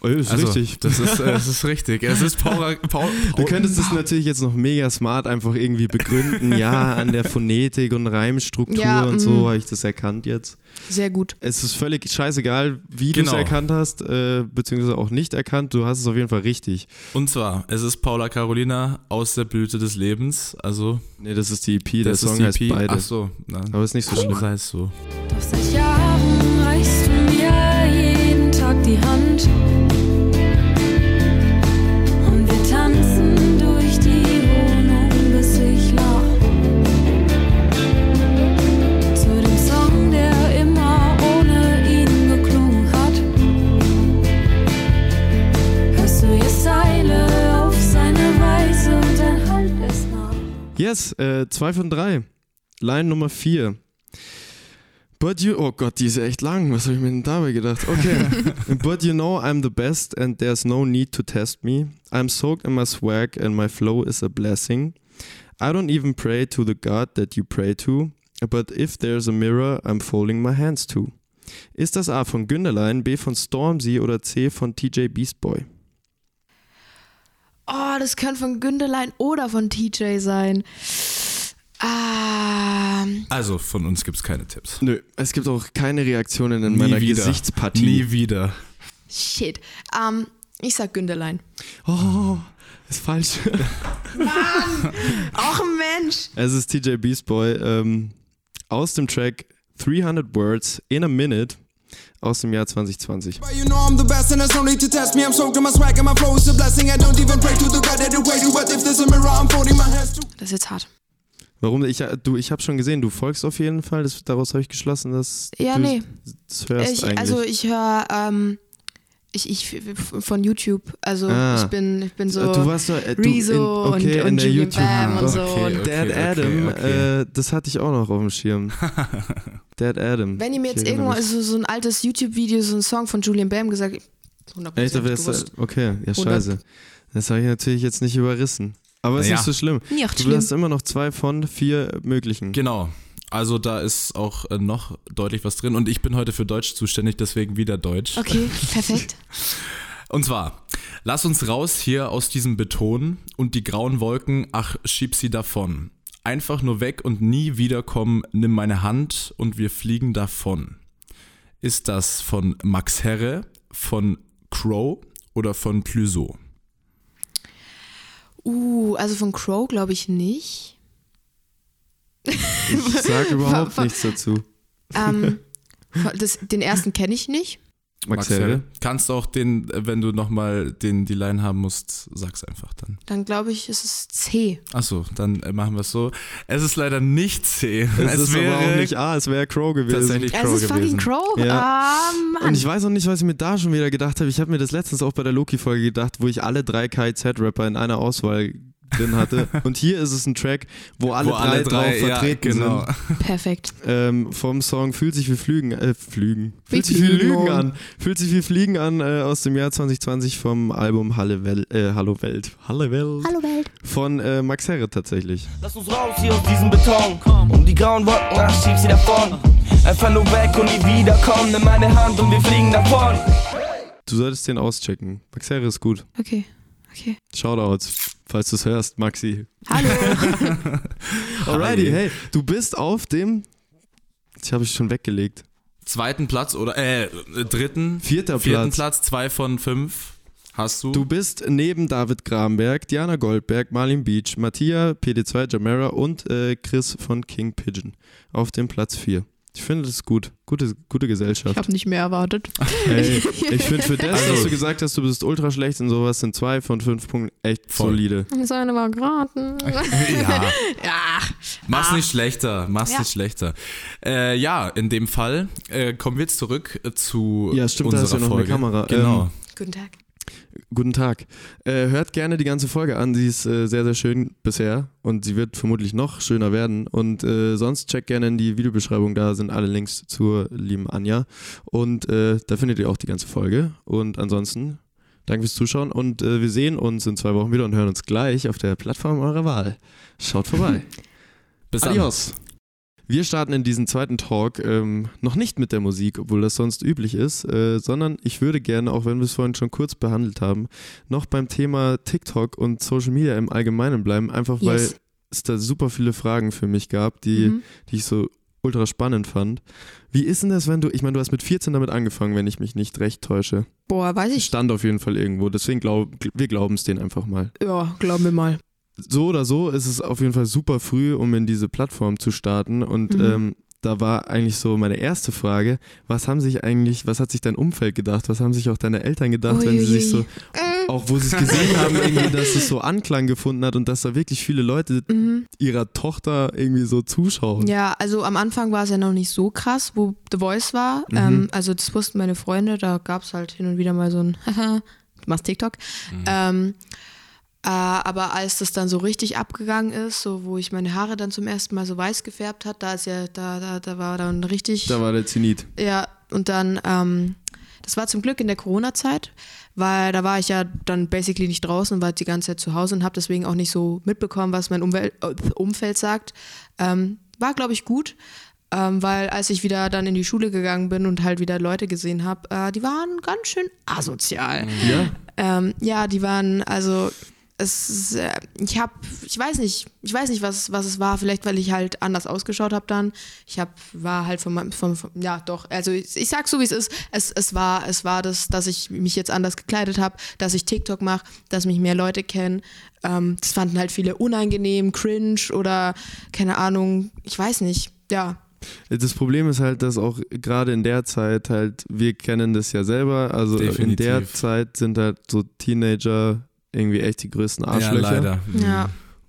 Oh, ist richtig. Das ist, äh, das ist richtig. Es ist Paula. Paul, Du könntest es natürlich jetzt noch mega smart einfach irgendwie begründen. ja, an der Phonetik und Reimstruktur Ja, und mm. so habe ich das erkannt jetzt. Sehr gut. Es ist völlig scheißegal, wie du Genau. es erkannt hast, äh, beziehungsweise auch nicht erkannt. Du hast es auf jeden Fall richtig. Und zwar, es ist Paula Carolina aus der Blüte des Lebens. Also, Nee, das ist die EP. Der das Song ist die heißt EP. beide. Ach so, na, Aber ist nicht so schlimm. sei es so. Doch seit Jahren Yes, äh, zwei von drei. Line Nummer vier. But you, oh Gott, die ist echt lang. Was habe ich mir denn dabei gedacht? Okay. But you know I'm the best and there's no need to test me. I'm soaked in my swag and my flow is a blessing. I don't even pray to the God that you pray to. But if there's a mirror, I'm folding my hands to. Ist das A von Günderlein, B von Stormzy oder C von TJ Beastboy? Oh, das könnte von Günderlein oder von TJ sein. Ah, Also von uns gibt es keine Tipps. Nö, es gibt auch keine Reaktionen in Nie meiner wieder. Gesichtspartie. Nie wieder. shit. Ähm, ich sag Günderlein. Oh, ist falsch. Ach Mensch. es ist TJ Beastboy ähm, aus dem Track 300 Words in a Minute aus dem Jahr 2020. You know I'm the best and there's no need to test me. I'm soaked in my swag and my flow is a blessing. I don't even pray to the God that it way to, but if there's a mirror, I'm folding my hands to. Das ist jetzt hart. Warum? Ich, du, ich habe schon gesehen, du folgst auf jeden Fall. Das, daraus habe ich geschlossen, dass Ja, du nee. das hörst Ich, eigentlich. also ich höre ähm, ich, ich von YouTube. Also Ah. ich bin ich bin so du warst nur, äh, Rezo in, okay, und, in und der Julian YouTube. Bam und so. Okay, und okay. Dad Adam, okay. Äh, das hatte ich auch noch auf dem Schirm. Dad Adam. Wenn ihr mir jetzt irgendwo also so ein altes YouTube-Video, so ein Song von Julian Bam gesagt, 100% Echt, aber das, okay, ja, 100. scheiße. Das habe ich natürlich jetzt nicht überrissen. Aber es ist Naja. nicht so schlimm. Nicht Du schlimm. hast immer noch zwei von vier möglichen. Genau. Also da ist auch äh, noch deutlich was drin und ich bin heute für Deutsch zuständig, deswegen wieder Deutsch. Okay, perfekt. Und zwar, lass uns raus hier aus diesem Beton und die grauen Wolken, ach, schieb sie davon. Einfach nur weg und nie wiederkommen, nimm meine Hand und wir fliegen davon. Ist das von Max Herre, von Crow oder von Clouseau? Uh, also von Crow glaube ich nicht. Ich sage überhaupt nichts dazu. Ähm, das, den ersten kenne ich nicht. Max Herre. Kannst auch den, wenn du nochmal den, die Line haben musst, sag's einfach dann. Dann glaube ich, ist es C. Achso, dann äh, machen wir es so. Es ist leider nicht C. Es, ist aber auch nicht A, es wäre Crow gewesen. tatsächlich Es Crow ist gewesen. fucking Crow? Ja. Ah, Mann. Und ich weiß auch nicht, was ich mir da schon wieder gedacht habe. Ich habe mir das letztens auch bei der Loki-Folge gedacht, wo ich alle drei KZ-Rapper in einer Auswahl drin hatte. Und hier ist es ein Track, wo alle, Wo drei, alle drei drauf ja, vertreten genau. sind. Perfekt. Ähm, vom Song Fühlt sich wie Flügen, äh, Flügen. Fühlt sich wie Flügen Lügen an. an. Fühlt sich wie Fliegen an äh, aus dem Jahr 2020 vom Album Halle Wel äh, Hallo Welt. Halle Welt. Hallo Welt. Von äh, Max Herre tatsächlich. Lass uns raus hier aus diesem Beton. Um die grauen Wolken, ach, schieb sie davon. Einfach nur weg und nie wiederkommen. Nimm meine Hand und wir fliegen davon. Du solltest den auschecken. Max Herre ist gut. Okay. Okay. Shoutouts, falls du es hörst, Maxi. Hallo. Alrighty, hey, du bist auf dem. Ich habe ich schon weggelegt. Zweiten Platz oder äh, dritten, Vierter vierten Platz. Platz, zwei von fünf hast du. Du bist neben David Gramberg, Diana Goldberg, Marlin Beach, Mattia, PD2 Jamera und äh, Chris von King Pigeon auf dem Platz 4. Ich finde das ist gut. Gute, gute Ich Gesellschaft. habe nicht mehr erwartet. Hey, ich finde für das, Also- dass du gesagt hast, du bist ultra schlecht und sowas, sind zwei von fünf Punkten echt Voll. solide. Das eine war geraten. ja, ja. mach's Ah. nicht schlechter, mach's Ja. nicht schlechter. Äh, ja, in dem Fall äh, kommen wir jetzt zurück zu Ja, stimmt, da unserer ist ja noch eine Folge. Kamera. Genau. Ähm, Guten Tag. Guten Tag. Äh, hört gerne die ganze Folge an. Sie ist äh, sehr, sehr schön bisher und sie wird vermutlich noch schöner werden. Und äh, sonst checkt gerne in die Videobeschreibung, da sind alle Links zur lieben Anja. Und äh, da findet ihr auch die ganze Folge. Und ansonsten, danke fürs Zuschauen und äh, wir sehen uns in zwei Wochen wieder und hören uns gleich auf der Plattform eurer Wahl. Schaut vorbei. Bis dann. Adios. Wir starten in diesen zweiten Talk ähm, noch nicht mit der Musik, obwohl das sonst üblich ist, äh, sondern ich würde gerne, auch wenn wir es vorhin schon kurz behandelt haben, noch beim Thema TikTok und Social Media im Allgemeinen bleiben, einfach weil Yes. es da super viele Fragen für mich gab, die, Mhm. die ich so ultra spannend fand. Wie ist denn das, wenn du, ich meine, du hast mit 14 damit angefangen, wenn ich mich nicht recht täusche. Boah, weiß ich. Stand auf jeden Fall irgendwo, deswegen glaub, wir glauben es denen einfach mal Ja, glauben wir mal. So oder so ist es auf jeden Fall super früh, um in diese Plattform zu starten. Und Mhm. ähm, da war eigentlich so meine erste Frage, was haben sich eigentlich, was hat sich dein Umfeld gedacht? Was haben sich auch deine Eltern gedacht, wenn sie sich so, Uiuiui. auch wo sie es gesehen haben, irgendwie, dass es so Anklang gefunden hat und dass da wirklich viele Leute Mhm. ihrer Tochter irgendwie so zuschauen. Ja, also am Anfang war es ja noch nicht so krass, wo The Voice war. Mhm. Ähm, also das wussten meine Freunde, da gab es halt hin und wieder mal so ein Haha, du machst TikTok. Ähm, äh, aber als das dann so richtig abgegangen ist, so wo ich meine Haare dann zum ersten Mal so weiß gefärbt hat, da ist ja, da, da, da war dann richtig. Da war der Zenit. Ja, und dann, ähm, das war zum Glück in der Corona-Zeit, weil da war ich ja dann basically nicht draußen und war die ganze Zeit zu Hause und habe deswegen auch nicht so mitbekommen, was mein Umwel äh, Umfeld sagt. Ähm, war, glaube ich, gut. Ähm, weil als ich wieder dann in die Schule gegangen bin und halt wieder Leute gesehen habe, äh, die waren ganz schön asozial. Ja. Ähm, ja, die waren, also es, ist, äh, ich habe, ich weiß nicht, ich weiß nicht, was, was es war. Vielleicht, weil ich halt anders ausgeschaut habe dann. Ich habe, war halt von meinem, von, von, ja doch, also ich, ich sag so, wie es ist. Es, es war, es war das, dass ich mich jetzt anders gekleidet habe, dass ich TikTok mache, dass mich mehr Leute kennen. Ähm, das fanden halt viele unangenehm, cringe oder keine Ahnung, ich weiß nicht. Ja, Das Problem ist halt, dass auch gerade in der Zeit halt, wir kennen das ja selber, also in der Definitiv. Zeit sind halt so Teenager irgendwie echt die größten Ja, Arschlöcher. leider. ja.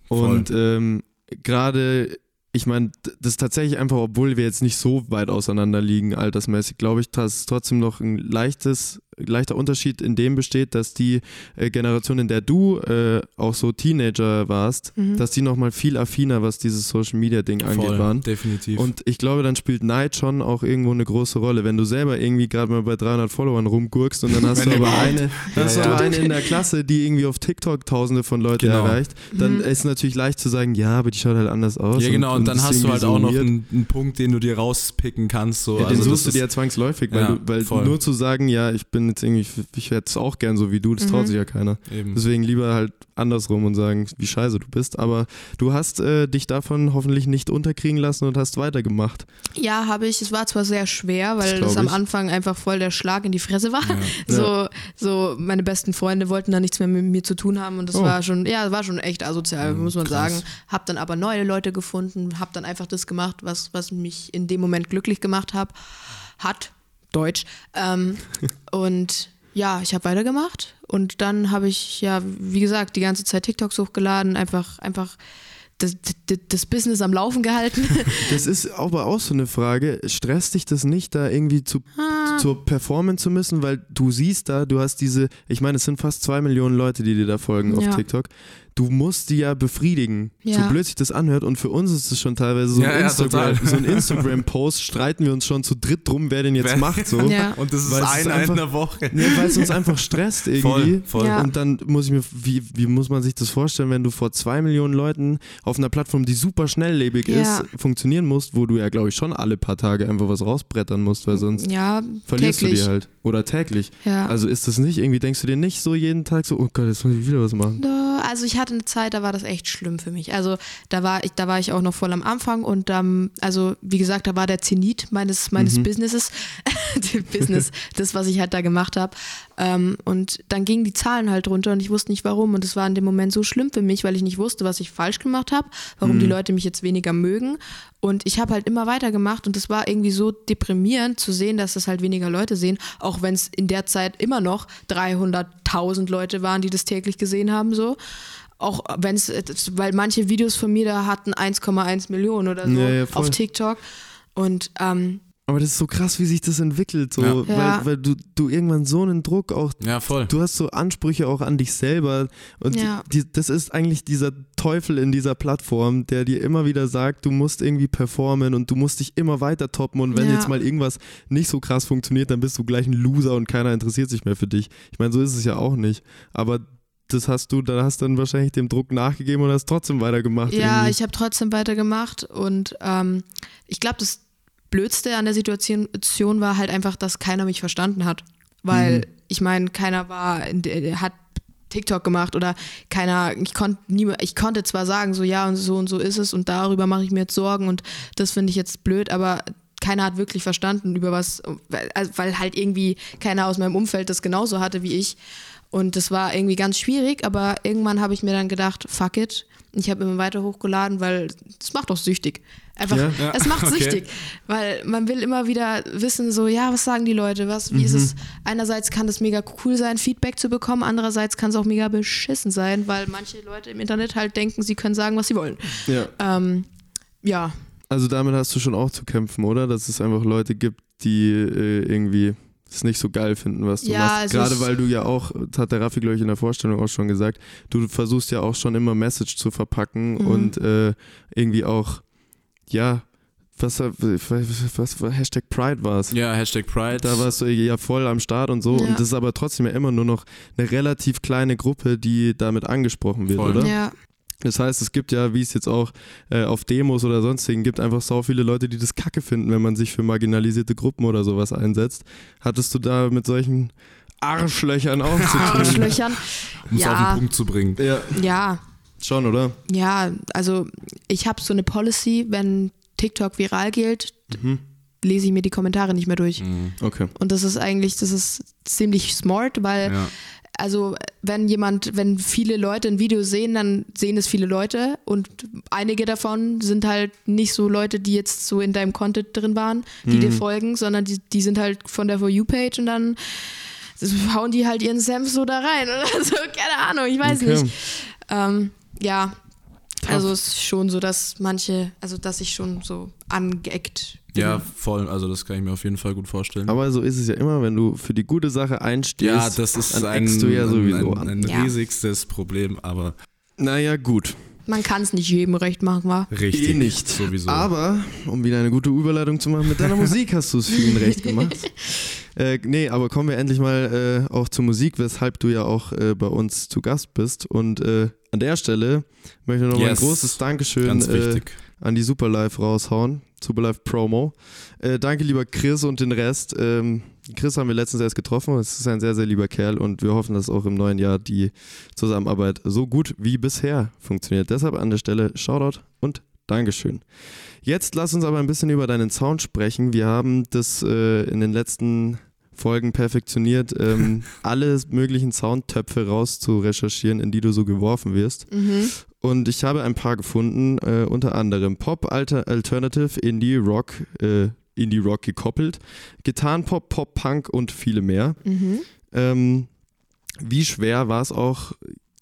Und ähm, gerade, ich meine, das ist tatsächlich einfach, obwohl wir jetzt nicht so weit auseinander liegen, altersmäßig, glaube ich, dass trotzdem noch ein leichtes, leichter Unterschied in dem besteht, dass die äh, Generation, in der du äh, auch so Teenager warst, Mhm. dass die nochmal viel affiner, was dieses Social Media Ding angeht, Voll, waren. definitiv. Und ich glaube, dann spielt Neid schon auch irgendwo eine große Rolle. Wenn du selber irgendwie gerade mal bei 300 Followern rumgurkst und dann hast du aber überhaupt. eine, dann hast Ja, du ja. eine in der Klasse, die irgendwie auf TikTok tausende von Leuten Genau. erreicht, dann Mhm. ist natürlich leicht zu sagen, ja, aber die schaut halt anders aus. ja, genau, und, dann ist hast du halt auch noch einen, einen Punkt, den du dir rauspicken kannst. So. Ja, den also suchst du dir ja zwangsläufig, weil, Ja, du, weil nur zu sagen, ja, ich bin jetzt irgendwie, ich werde es auch gern so wie du, das traut Mhm. sich ja keiner. Eben. Deswegen lieber halt andersrum und sagen, wie scheiße du bist. Aber du hast äh, dich davon hoffentlich nicht unterkriegen lassen und hast weitergemacht. Ja, habe ich. Es war zwar sehr schwer, Das weil glaub das am. Anfang einfach voll der Schlag in die Fresse war. Ja. So, so meine besten Freunde wollten da nichts mehr mit mir zu tun haben und das Oh. war schon, ja, war schon echt asozial, Mhm, muss man krass. sagen. Hab dann aber neue Leute gefunden, hab dann einfach das gemacht, was, was mich in dem Moment glücklich gemacht hab, hat. Deutsch. Ähm, und ja, ich habe weitergemacht und dann habe ich ja, wie gesagt, die ganze Zeit TikToks hochgeladen, einfach, einfach das, das, das Business am Laufen gehalten. Das ist aber auch so eine Frage. Stresst dich das nicht, da irgendwie zu, Ah. zur performen zu müssen? Weil du siehst da, du hast diese, ich meine, es sind fast zwei Millionen Leute, die dir da folgen auf Ja. TikTok. Du musst die ja befriedigen. Ja. So blöd sich das anhört. Und für uns ist es schon teilweise so Ja, ein ja, Instagram, total. so ein Instagram-Post, streiten wir uns schon zu dritt drum, wer den jetzt Wer- macht. So. Ja. Und das ist Weil eine einfach- in der Woche. Nee, weil es uns einfach stresst irgendwie. Voll, voll. Ja. Und dann muss ich mir, wie, wie muss man sich das vorstellen, wenn du vor zwei Millionen Leuten auf einer Plattform, die super schnelllebig Ja. ist, funktionieren musst, wo du ja, glaube ich, schon alle paar Tage einfach was rausbrettern musst, weil sonst ja, verlierst täglich. du die halt. Oder täglich. Ja. Also ist das nicht, irgendwie denkst du dir nicht so jeden Tag so, oh Gott, jetzt muss ich wieder was machen. Also ich hatte eine Zeit, da war das echt schlimm für mich. Also da war ich, da war ich auch noch voll am Anfang und ähm, also wie gesagt, da war der Zenit meines meines Businesses, Der Business, das was ich halt da gemacht habe. Ähm, und dann gingen die Zahlen halt runter und ich wusste nicht warum und es war in dem Moment so schlimm für mich, weil ich nicht wusste, was ich falsch gemacht habe, warum die Leute mich jetzt weniger mögen und ich habe halt immer weitergemacht und es war irgendwie so deprimierend zu sehen, dass das halt weniger Leute sehen, auch wenn es in der Zeit immer noch 300.000 Leute waren, die das täglich gesehen haben so. Auch wenn es, weil manche Videos von mir da hatten 1,1 Millionen oder so Ja, ja, auf TikTok. Und ähm, Aber das ist so krass, wie sich das entwickelt, so, Ja. weil, weil du, du irgendwann so einen Druck auch Ja, voll. du hast so Ansprüche auch an dich selber und Ja. die, das ist eigentlich dieser Teufel in dieser Plattform, der dir immer wieder sagt, du musst irgendwie performen und du musst dich immer weiter toppen und wenn Ja. jetzt mal irgendwas nicht so krass funktioniert, dann bist du gleich ein Loser und keiner interessiert sich mehr für dich. Ich meine, so ist es ja auch nicht, aber das hast du, da hast dann wahrscheinlich dem Druck nachgegeben und hast trotzdem weitergemacht. Ja, irgendwie. ich habe trotzdem weitergemacht und ähm, ich glaube, das Blödste an der Situation war halt einfach, dass keiner mich verstanden hat. Weil Mhm. ich meine, keiner war, hat TikTok gemacht oder keiner, ich konnte ich konnte zwar sagen, so ja und so und so ist es und darüber mache ich mir jetzt Sorgen und das finde ich jetzt blöd, aber keiner hat wirklich verstanden, über was, weil, also, weil halt irgendwie keiner aus meinem Umfeld das genauso hatte wie ich. Und das war irgendwie ganz schwierig, aber irgendwann habe ich mir dann gedacht, fuck it. Ich habe immer weiter hochgeladen, weil es macht doch süchtig. Einfach, Ja? Ja, es macht okay. süchtig. Weil man will immer wieder wissen, so, ja, was sagen die Leute? Was, wie ist es? Mhm. Einerseits kann es mega cool sein, Feedback zu bekommen, andererseits kann es auch mega beschissen sein, weil manche Leute im Internet halt denken, sie können sagen, was sie wollen. ja. Ähm, ja, Also damit hast du schon auch zu kämpfen, oder? Dass es einfach Leute gibt, die äh, irgendwie es nicht so geil finden, was du Ja, machst. also Gerade weil du ja auch, das hat der Raffi, glaube ich, in der Vorstellung auch schon gesagt, du versuchst ja auch schon immer Message zu verpacken Mhm. und äh, irgendwie auch, ja, was, was, was, was Hashtag Pride war es. Ja, Hashtag Pride. Da warst du ja voll am Start und so. Ja. Und das ist aber trotzdem ja immer nur noch eine relativ kleine Gruppe, die damit angesprochen wird, Voll. oder? ja. Das heißt, es gibt ja, wie es jetzt auch äh, auf Demos oder sonstigen gibt, einfach so viele Leute, die das kacke finden, wenn man sich für marginalisierte Gruppen oder sowas einsetzt. Hattest du da mit solchen Arschlöchern auch zu tun? Arschlöchern. Um es auf Ja, den Punkt zu bringen. Ja, ja, schon, oder? ja, also ich habe so eine Policy, wenn TikTok viral geht, Mhm. lese ich mir die Kommentare nicht mehr durch. Okay. Und das ist eigentlich, das ist ziemlich smart, weil Ja. Also wenn jemand, wenn viele Leute ein Video sehen, dann sehen es viele Leute und einige davon sind halt nicht so Leute, die jetzt so in deinem Content drin waren, die Mhm. dir folgen, sondern die, die sind halt von der For You-Page und dann hauen die halt ihren Senf so da rein oder so, keine Ahnung, ich weiß Okay. nicht. Ähm, ja, also es ist schon so, dass manche, also dass ich schon so angeeckt Ja, voll. Also das kann ich mir auf jeden Fall gut vorstellen. Aber so ist es ja immer, wenn du für die gute Sache einstehst, ja, das ist dann ein, du ja sowieso ein, an. ein, ein Ja. riesigstes Problem, aber Naja, gut. Man kann es nicht jedem recht machen, wa? richtig. Eh nicht. Sowieso. Aber, um wieder eine gute Überleitung zu machen, mit deiner Musik hast du es vielen recht gemacht. Äh, nee, aber kommen wir endlich mal äh, auch zur Musik, weshalb du ja auch äh, bei uns zu Gast bist. Und äh, an der Stelle möchte ich nochmal Yes. ein großes Dankeschön äh, an die Superlife raushauen. Superlife Promo. Äh, danke, lieber Chris und den Rest. Ähm, Chris haben wir letztens erst getroffen. Es ist ein sehr, sehr lieber Kerl und wir hoffen, dass auch im neuen Jahr die Zusammenarbeit so gut wie bisher funktioniert. Deshalb an der Stelle Shoutout und Dankeschön. Jetzt lass uns aber ein bisschen über deinen Sound sprechen. Wir haben das äh, in den letzten Folgen perfektioniert, ähm, alle möglichen Soundtöpfe rauszurecherchieren, in die du so geworfen wirst. Mhm. Und ich habe ein paar gefunden, äh, unter anderem Pop, Alter, Alternative, Indie, Rock, äh, Indie Rock gekoppelt, Gitarrenpop, Pop, Punk und viele mehr. Mhm. Ähm, wie schwer war es auch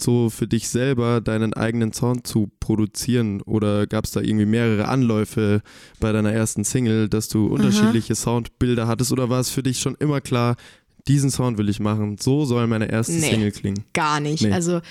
so für dich selber, deinen eigenen Sound zu produzieren? Oder gab es da irgendwie mehrere Anläufe bei deiner ersten Single, dass du unterschiedliche Soundbilder hattest? Oder war es für dich schon immer klar, diesen Sound will ich machen, so soll meine erste Nee. Single klingen? Gar nicht. Nee. Also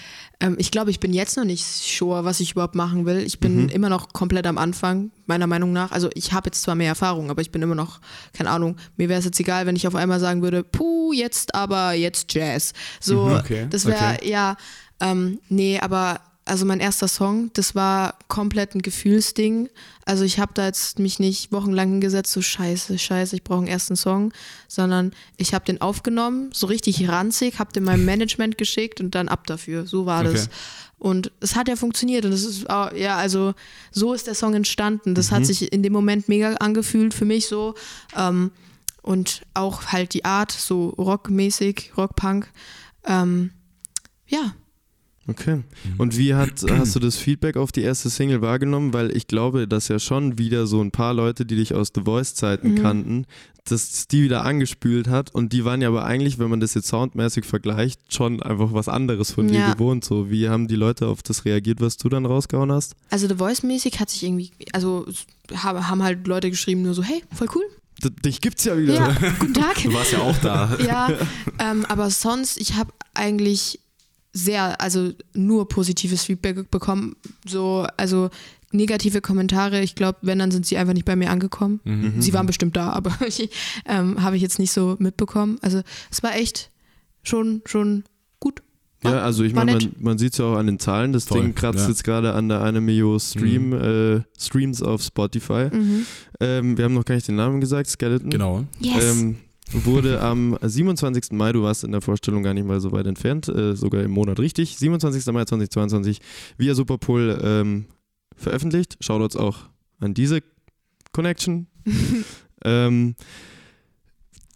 ähm, ich glaube, ich bin jetzt noch nicht sure, was ich überhaupt machen will. Ich bin Mhm. immer noch komplett am Anfang, meiner Meinung nach. Also ich habe jetzt zwar mehr Erfahrung, aber ich bin immer noch, keine Ahnung, mir wäre es jetzt egal, wenn ich auf einmal sagen würde, puh, jetzt aber, jetzt Jazz. So, Mhm, okay, das wäre, okay. ja, ähm, nee, aber also mein erster Song, das war komplett ein Gefühlsding. Also ich habe da jetzt mich nicht wochenlang hingesetzt, so scheiße, scheiße, ich brauche einen ersten Song, sondern ich habe den aufgenommen, so richtig ranzig, habe den meinem Management geschickt und dann ab dafür. So war das. Okay. Und es hat ja funktioniert und es ist, ah, ja, also so ist der Song entstanden. Das hat sich in dem Moment mega angefühlt für mich so. Ähm, und auch halt die Art, so rockmäßig, Rockpunk. Ähm, ja, Okay. Und wie hat, hast du das Feedback auf die erste Single wahrgenommen? Weil ich glaube, dass ja schon wieder so ein paar Leute, die dich aus The Voice-Zeiten Mhm. kannten, dass die wieder angespült hat und die waren ja aber eigentlich, wenn man das jetzt soundmäßig vergleicht, schon einfach was anderes von dir Ja. gewohnt. So, wie haben die Leute auf das reagiert, was du dann rausgehauen hast? Also The Voice-mäßig hat sich irgendwie, also ha- haben halt Leute geschrieben, nur so, hey, voll cool. D dich gibt's ja wieder. Ja, guten Tag. Du warst ja auch da. ja, ähm, aber sonst, ich habe eigentlich sehr, also nur positives Feedback bekommen. So, also negative Kommentare, ich glaube, wenn, dann sind sie einfach nicht bei mir angekommen. Mhm. Sie waren bestimmt da, aber ähm, habe ich jetzt nicht so mitbekommen. Also es war echt schon, schon gut. Ja, also ich meine, man, man sieht es ja auch an den Zahlen. Das Voll, Ding kratzt ja. jetzt gerade an der eine Million Stream, äh, Streams auf Spotify. Mhm. Ähm, wir haben noch gar nicht den Namen gesagt, Skeleton. Genau. Yes. Ähm, wurde am 27. Mai, du warst in der Vorstellung gar nicht mal so weit entfernt, äh, sogar im Monat richtig, 27. Mai 2022 via Superpol ähm, veröffentlicht. Shoutouts auch an diese Connection. ähm,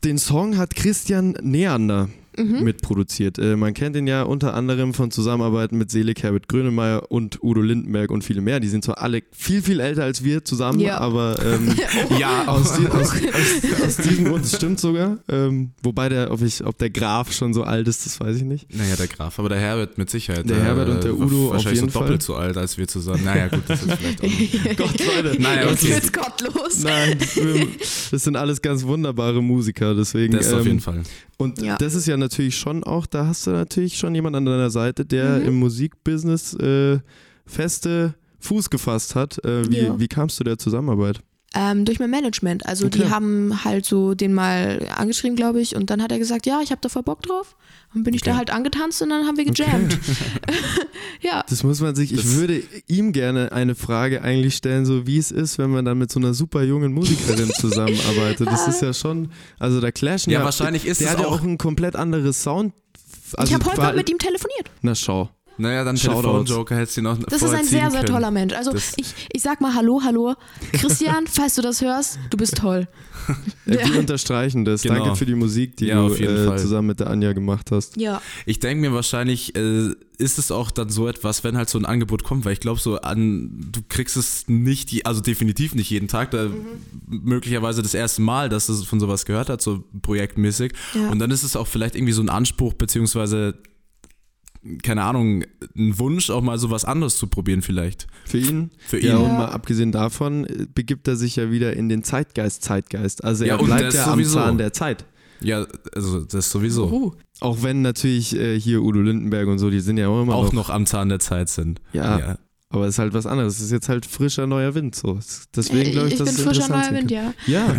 den Song hat Christian Neander Mhm. mitproduziert. Äh, man kennt ihn ja unter anderem von Zusammenarbeiten mit Selig Herbert Grönemeyer und Udo Lindenberg und viele mehr. Die sind zwar alle viel, viel älter als wir zusammen, Ja. aber ähm, Ja, aus, die, aus, aus, aus diesem Grund, das stimmt sogar. Ähm, wobei der, ob, ich, ob der Graf schon so alt ist, das weiß ich nicht. Naja, der Graf, aber der Herbert mit Sicherheit. Der Herbert und der Udo auf wahrscheinlich jeden so doppelt Fall. so alt als wir zusammen. Naja, gut, das ist vielleicht auch. Gott, Leute. Naja, Jetzt okay. wird's gottlos. Nein, das, das sind alles ganz wunderbare Musiker, deswegen. Das auf ähm, jeden Fall. Und Ja. das ist ja natürlich schon auch, da hast du natürlich schon jemand an deiner Seite, der Mhm. im Musikbusiness äh, feste Fuß gefasst hat. Äh, wie, Ja. wie kamst du der Zusammenarbeit? Ähm, durch mein Management. Also Okay. die haben halt so den mal angeschrieben, glaube ich, und dann hat er gesagt, ja, ich habe da voll Bock drauf. Dann bin ich da halt angetanzt und dann haben wir gejammt. ja. Das muss man sich, ich würde ihm gerne eine Frage eigentlich stellen, so wie es ist, wenn man dann mit so einer super jungen Musikerin zusammenarbeitet. Das ist ja schon, also da clashen ja. Ja, wahrscheinlich ist der es hat ja auch- auch ein komplett anderes Sound. Also ich habe heute mit ihm telefoniert. Na schau. Naja, dann. Telefonjoker hättest du noch Das ist ein sehr, sehr toller Mensch. Also Das- ich, ich sag mal Hallo, hallo. Christian, falls du das hörst, du bist toll. Äh, wir unterstreichen das. Genau. Danke für die Musik, die Ja, du auf jeden äh, Fall. zusammen mit der Anja gemacht hast. Ja. Ich denke mir wahrscheinlich, äh, ist es auch dann so etwas, wenn halt so ein Angebot kommt, weil ich glaube, so an, du kriegst es nicht, je- also definitiv nicht jeden Tag, da möglicherweise das erste Mal, dass du von sowas gehört hat, so projektmäßig. Ja. Und dann ist es auch vielleicht irgendwie so ein Anspruch, beziehungsweise, keine Ahnung, ein Wunsch, auch mal sowas anderes zu probieren, vielleicht. Für ihn? Für Ja, ihn. und mal abgesehen davon äh, begibt er sich ja wieder in den Zeitgeist, Zeitgeist. Also Ja, er und bleibt ja am. Zahn der Zeit. Ja, also das sowieso. Uh. Auch wenn natürlich äh, hier Udo Lindenberg und so, die sind ja auch immer auch noch, noch am Zahn der Zeit sind. Ja. Aber es ist halt was anderes. Es ist jetzt halt frischer neuer Wind. So. Deswegen glaube ich, ich dass bin es frischer neuer Wind, ja. Ja.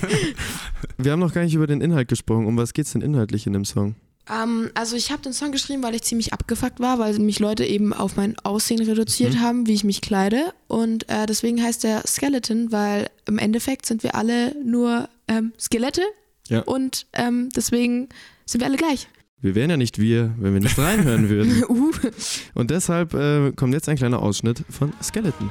Wir haben noch gar nicht über den Inhalt gesprochen. Um was geht es denn inhaltlich in dem Song? Ähm, also ich habe den Song geschrieben, weil ich ziemlich abgefuckt war, weil mich Leute eben auf mein Aussehen reduziert Mhm. haben, wie ich mich kleide. Und äh, deswegen heißt der Skeleton, weil im Endeffekt sind wir alle nur ähm, Skelette Ja. und ähm, deswegen sind wir alle gleich. Wir wären ja nicht wir, wenn wir nicht reinhören würden. Uh. Und deshalb äh, kommt jetzt ein kleiner Ausschnitt von Skeleton.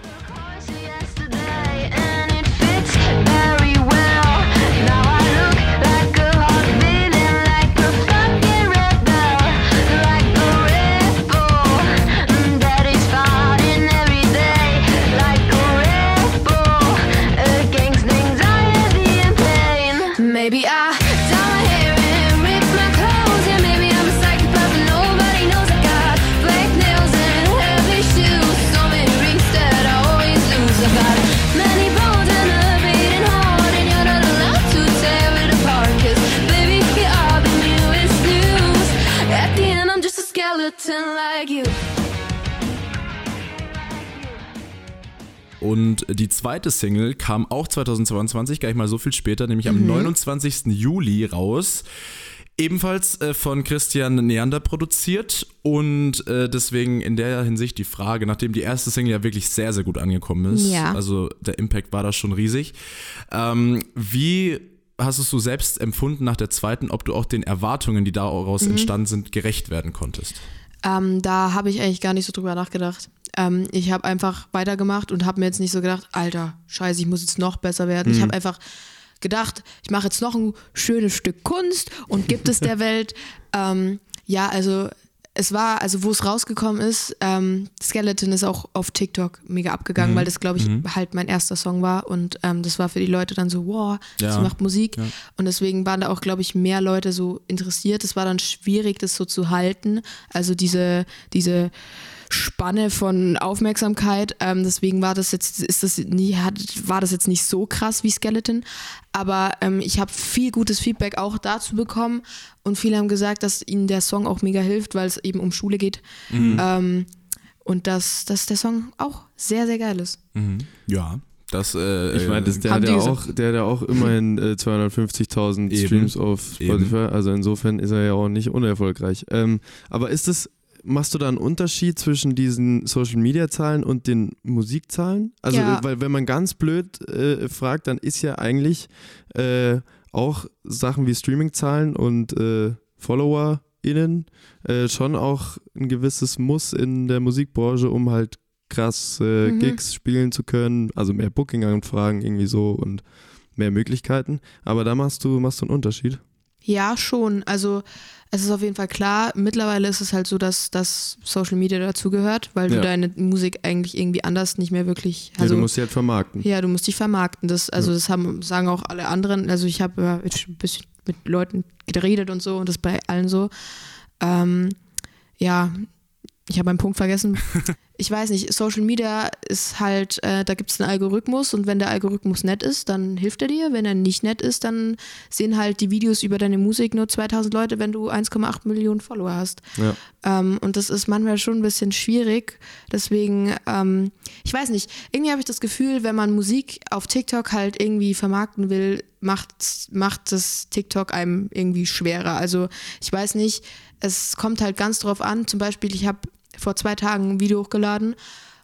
Und die zweite Single kam auch 2022, gar nicht mal so viel später, nämlich am 29. Juli raus. Ebenfalls äh, von Christian Neander produziert und äh, deswegen in der Hinsicht die Frage, nachdem die erste Single ja wirklich sehr, sehr gut angekommen ist, Ja. also der Impact war da schon riesig. Ähm, wie hast du es so selbst empfunden nach der zweiten, ob du auch den Erwartungen, die daraus entstanden sind, gerecht werden konntest? Ähm, da habe ich eigentlich gar nicht so drüber nachgedacht. Ähm, ich habe einfach weitergemacht und habe mir jetzt nicht so gedacht, Alter, scheiße, ich muss jetzt noch besser werden. Ich habe einfach gedacht, ich mache jetzt noch ein schönes Stück Kunst und gibt es der Welt. Ähm, ja, also es war, also wo es rausgekommen ist, ähm, Skeleton ist auch auf TikTok mega abgegangen, weil das, glaube ich, halt mein erster Song war und ähm, das war für die Leute dann so, wow, Ja. sie macht Musik und deswegen waren da auch, glaube ich, mehr Leute so interessiert. Es war dann schwierig, das so zu halten, also diese, diese Spanne von Aufmerksamkeit. Ähm, deswegen war das jetzt, ist das nie, hat, war das jetzt nicht so krass wie Skeleton. Aber ähm, ich habe viel gutes Feedback auch dazu bekommen und viele haben gesagt, dass ihnen der Song auch mega hilft, weil es eben um Schule geht. Ähm, und dass, dass der Song auch sehr, sehr geil ist. Ja, das. Äh, Ich meine, das- der, gesagt. auch, der hat ja auch immerhin äh, 250.000 Eben. Streams auf Eben. Spotify. Also insofern ist er ja auch nicht unerfolgreich. Ähm, aber ist es, machst du da einen Unterschied zwischen diesen Social Media Zahlen und den Musikzahlen? Also, Ja. weil wenn man ganz blöd äh, fragt, dann ist ja eigentlich äh, auch Sachen wie Streaming-Zahlen und äh, FollowerInnen äh, schon auch ein gewisses Muss in der Musikbranche, um halt krass äh, Mhm. Gigs spielen zu können, also mehr Booking-Anfragen irgendwie so und mehr Möglichkeiten. Aber da machst du, machst du einen Unterschied. Ja, schon. Also es ist auf jeden Fall klar, mittlerweile ist es halt so, dass, dass Social Media dazugehört, weil du Ja. deine Musik eigentlich irgendwie anders nicht mehr wirklich. ja, Also, du musst sie halt vermarkten. Ja, du musst dich vermarkten. Das, also das haben, sagen auch alle anderen. Also ich habe ja jetzt schon ein bisschen mit Leuten geredet und so und das bei allen so. Ähm, ja, ich habe einen Punkt vergessen. ich weiß nicht, Social Media ist halt, äh, da gibt es einen Algorithmus und wenn der Algorithmus nett ist, dann hilft er dir. Wenn er nicht nett ist, dann sehen halt die Videos über deine Musik nur 2000 Leute, wenn du 1,8 Millionen Follower hast. Ja. Ähm, und das ist manchmal schon ein bisschen schwierig. Deswegen, ähm, ich weiß nicht, irgendwie habe ich das Gefühl, wenn man Musik auf TikTok halt irgendwie vermarkten will, macht, macht das TikTok einem irgendwie schwerer. Also ich weiß nicht, es kommt halt ganz drauf an. Zum Beispiel, ich habe vor zwei Tagen ein Video hochgeladen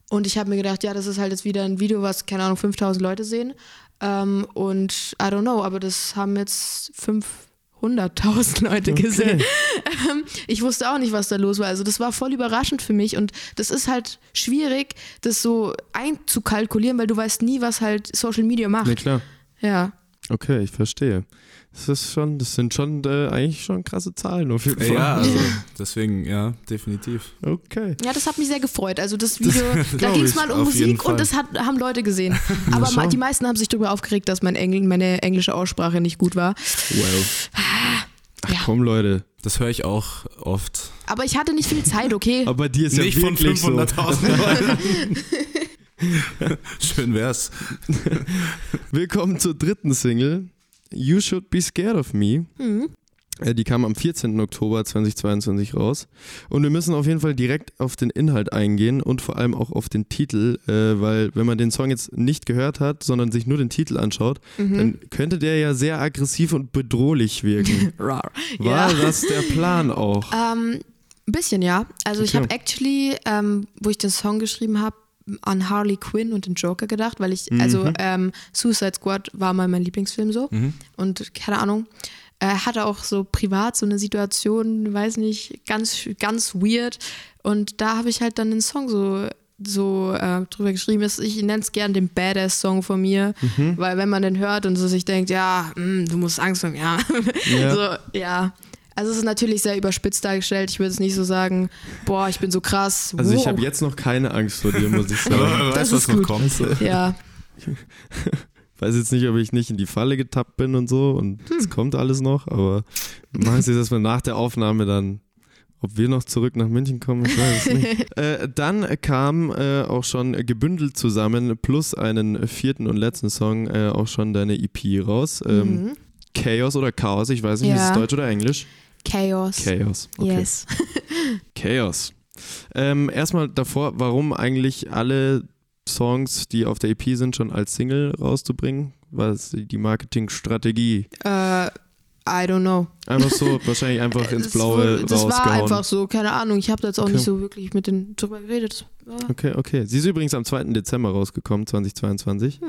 und ich habe mir gedacht, ja, das ist halt jetzt wieder ein Video, was, keine Ahnung, 5000 Leute sehen. Ähm, und I don't know, aber das haben jetzt 500.000 Leute gesehen. Ähm, ich wusste auch nicht, was da los war. Also das war voll überraschend für mich und das ist halt schwierig, das so einzukalkulieren, weil du weißt nie, was halt Social Media macht. Nee, klar. Ja. Okay, ich verstehe. Das ist schon, das sind schon äh, eigentlich schon krasse Zahlen auf jeden Fall. Ja, also deswegen, ja, definitiv. Okay. Ja, das hat mich sehr gefreut. Also das Video, da glaub ging es mal um Musik und das hat, haben Leute gesehen. Aber ma- schau. die meisten haben sich darüber aufgeregt, dass mein Engl meine englische Aussprache nicht gut war. Well. Ach Ja. komm, Leute. Das höre ich auch oft. Aber ich hatte nicht viel Zeit, okay? Aber bei dir ist Nicht ja von wirklich so. 500.000 Leuten. Schön wär's. Willkommen zur dritten Single. You Should Be Scared of Me. Mhm. Äh, Die kam am 14. Oktober 2022 raus. Und wir müssen auf jeden Fall direkt auf den Inhalt eingehen und vor allem auch auf den Titel, äh, weil wenn man den Song jetzt nicht gehört hat, sondern sich nur den Titel anschaut, Mhm. dann könnte der ja sehr aggressiv und bedrohlich wirken. War Ja. das der Plan auch? Ähm, ein bisschen, ja. Also ich Okay. habe actually, ähm, wo ich den Song geschrieben habe, an Harley Quinn und den Joker gedacht, weil ich, Mhm. also ähm, Suicide Squad war mal mein Lieblingsfilm so. Mhm. Und keine Ahnung, er hatte auch so privat so eine Situation, weiß nicht, ganz, ganz weird. Und da habe ich halt dann den Song so so äh, drüber geschrieben ist, ich nenne es gern den Badass-Song von mir, Mhm. weil wenn man den hört und so sich denkt, ja, mm, du musst Angst haben, ja. Ja. so, ja. Also es ist natürlich sehr überspitzt dargestellt. Ich würde es nicht so sagen, boah, ich bin so krass. Also ich habe jetzt noch keine Angst vor dir, muss ich sagen. Das was ist noch gut. kommt. Ja, Weiß jetzt nicht, ob ich nicht in die Falle getappt bin und so und Hm. es kommt alles noch, aber machen Sie das mal nach der Aufnahme dann, ob wir noch zurück nach München kommen, ich weiß es nicht. äh, dann kam äh, auch schon gebündelt zusammen plus einen vierten und letzten Song äh, auch schon deine EP raus. Ähm, mhm. Chaos oder Chaos, ich weiß nicht, ist Ja. es Deutsch oder Englisch? Chaos. Chaos. Okay. Yes. Chaos. Ähm, erstmal davor, warum eigentlich alle Songs, die auf der EP sind, schon als Single rauszubringen? Was ist die Marketingstrategie? Äh, I don't know. Einfach so, wahrscheinlich einfach ins Das Blaue wurde- Das war rausgehauen. einfach so, keine Ahnung. Ich habe da jetzt auch Okay. nicht so wirklich mit denen drüber geredet. Okay, okay. Sie ist übrigens am 2. Dezember rausgekommen, 2022. Hm.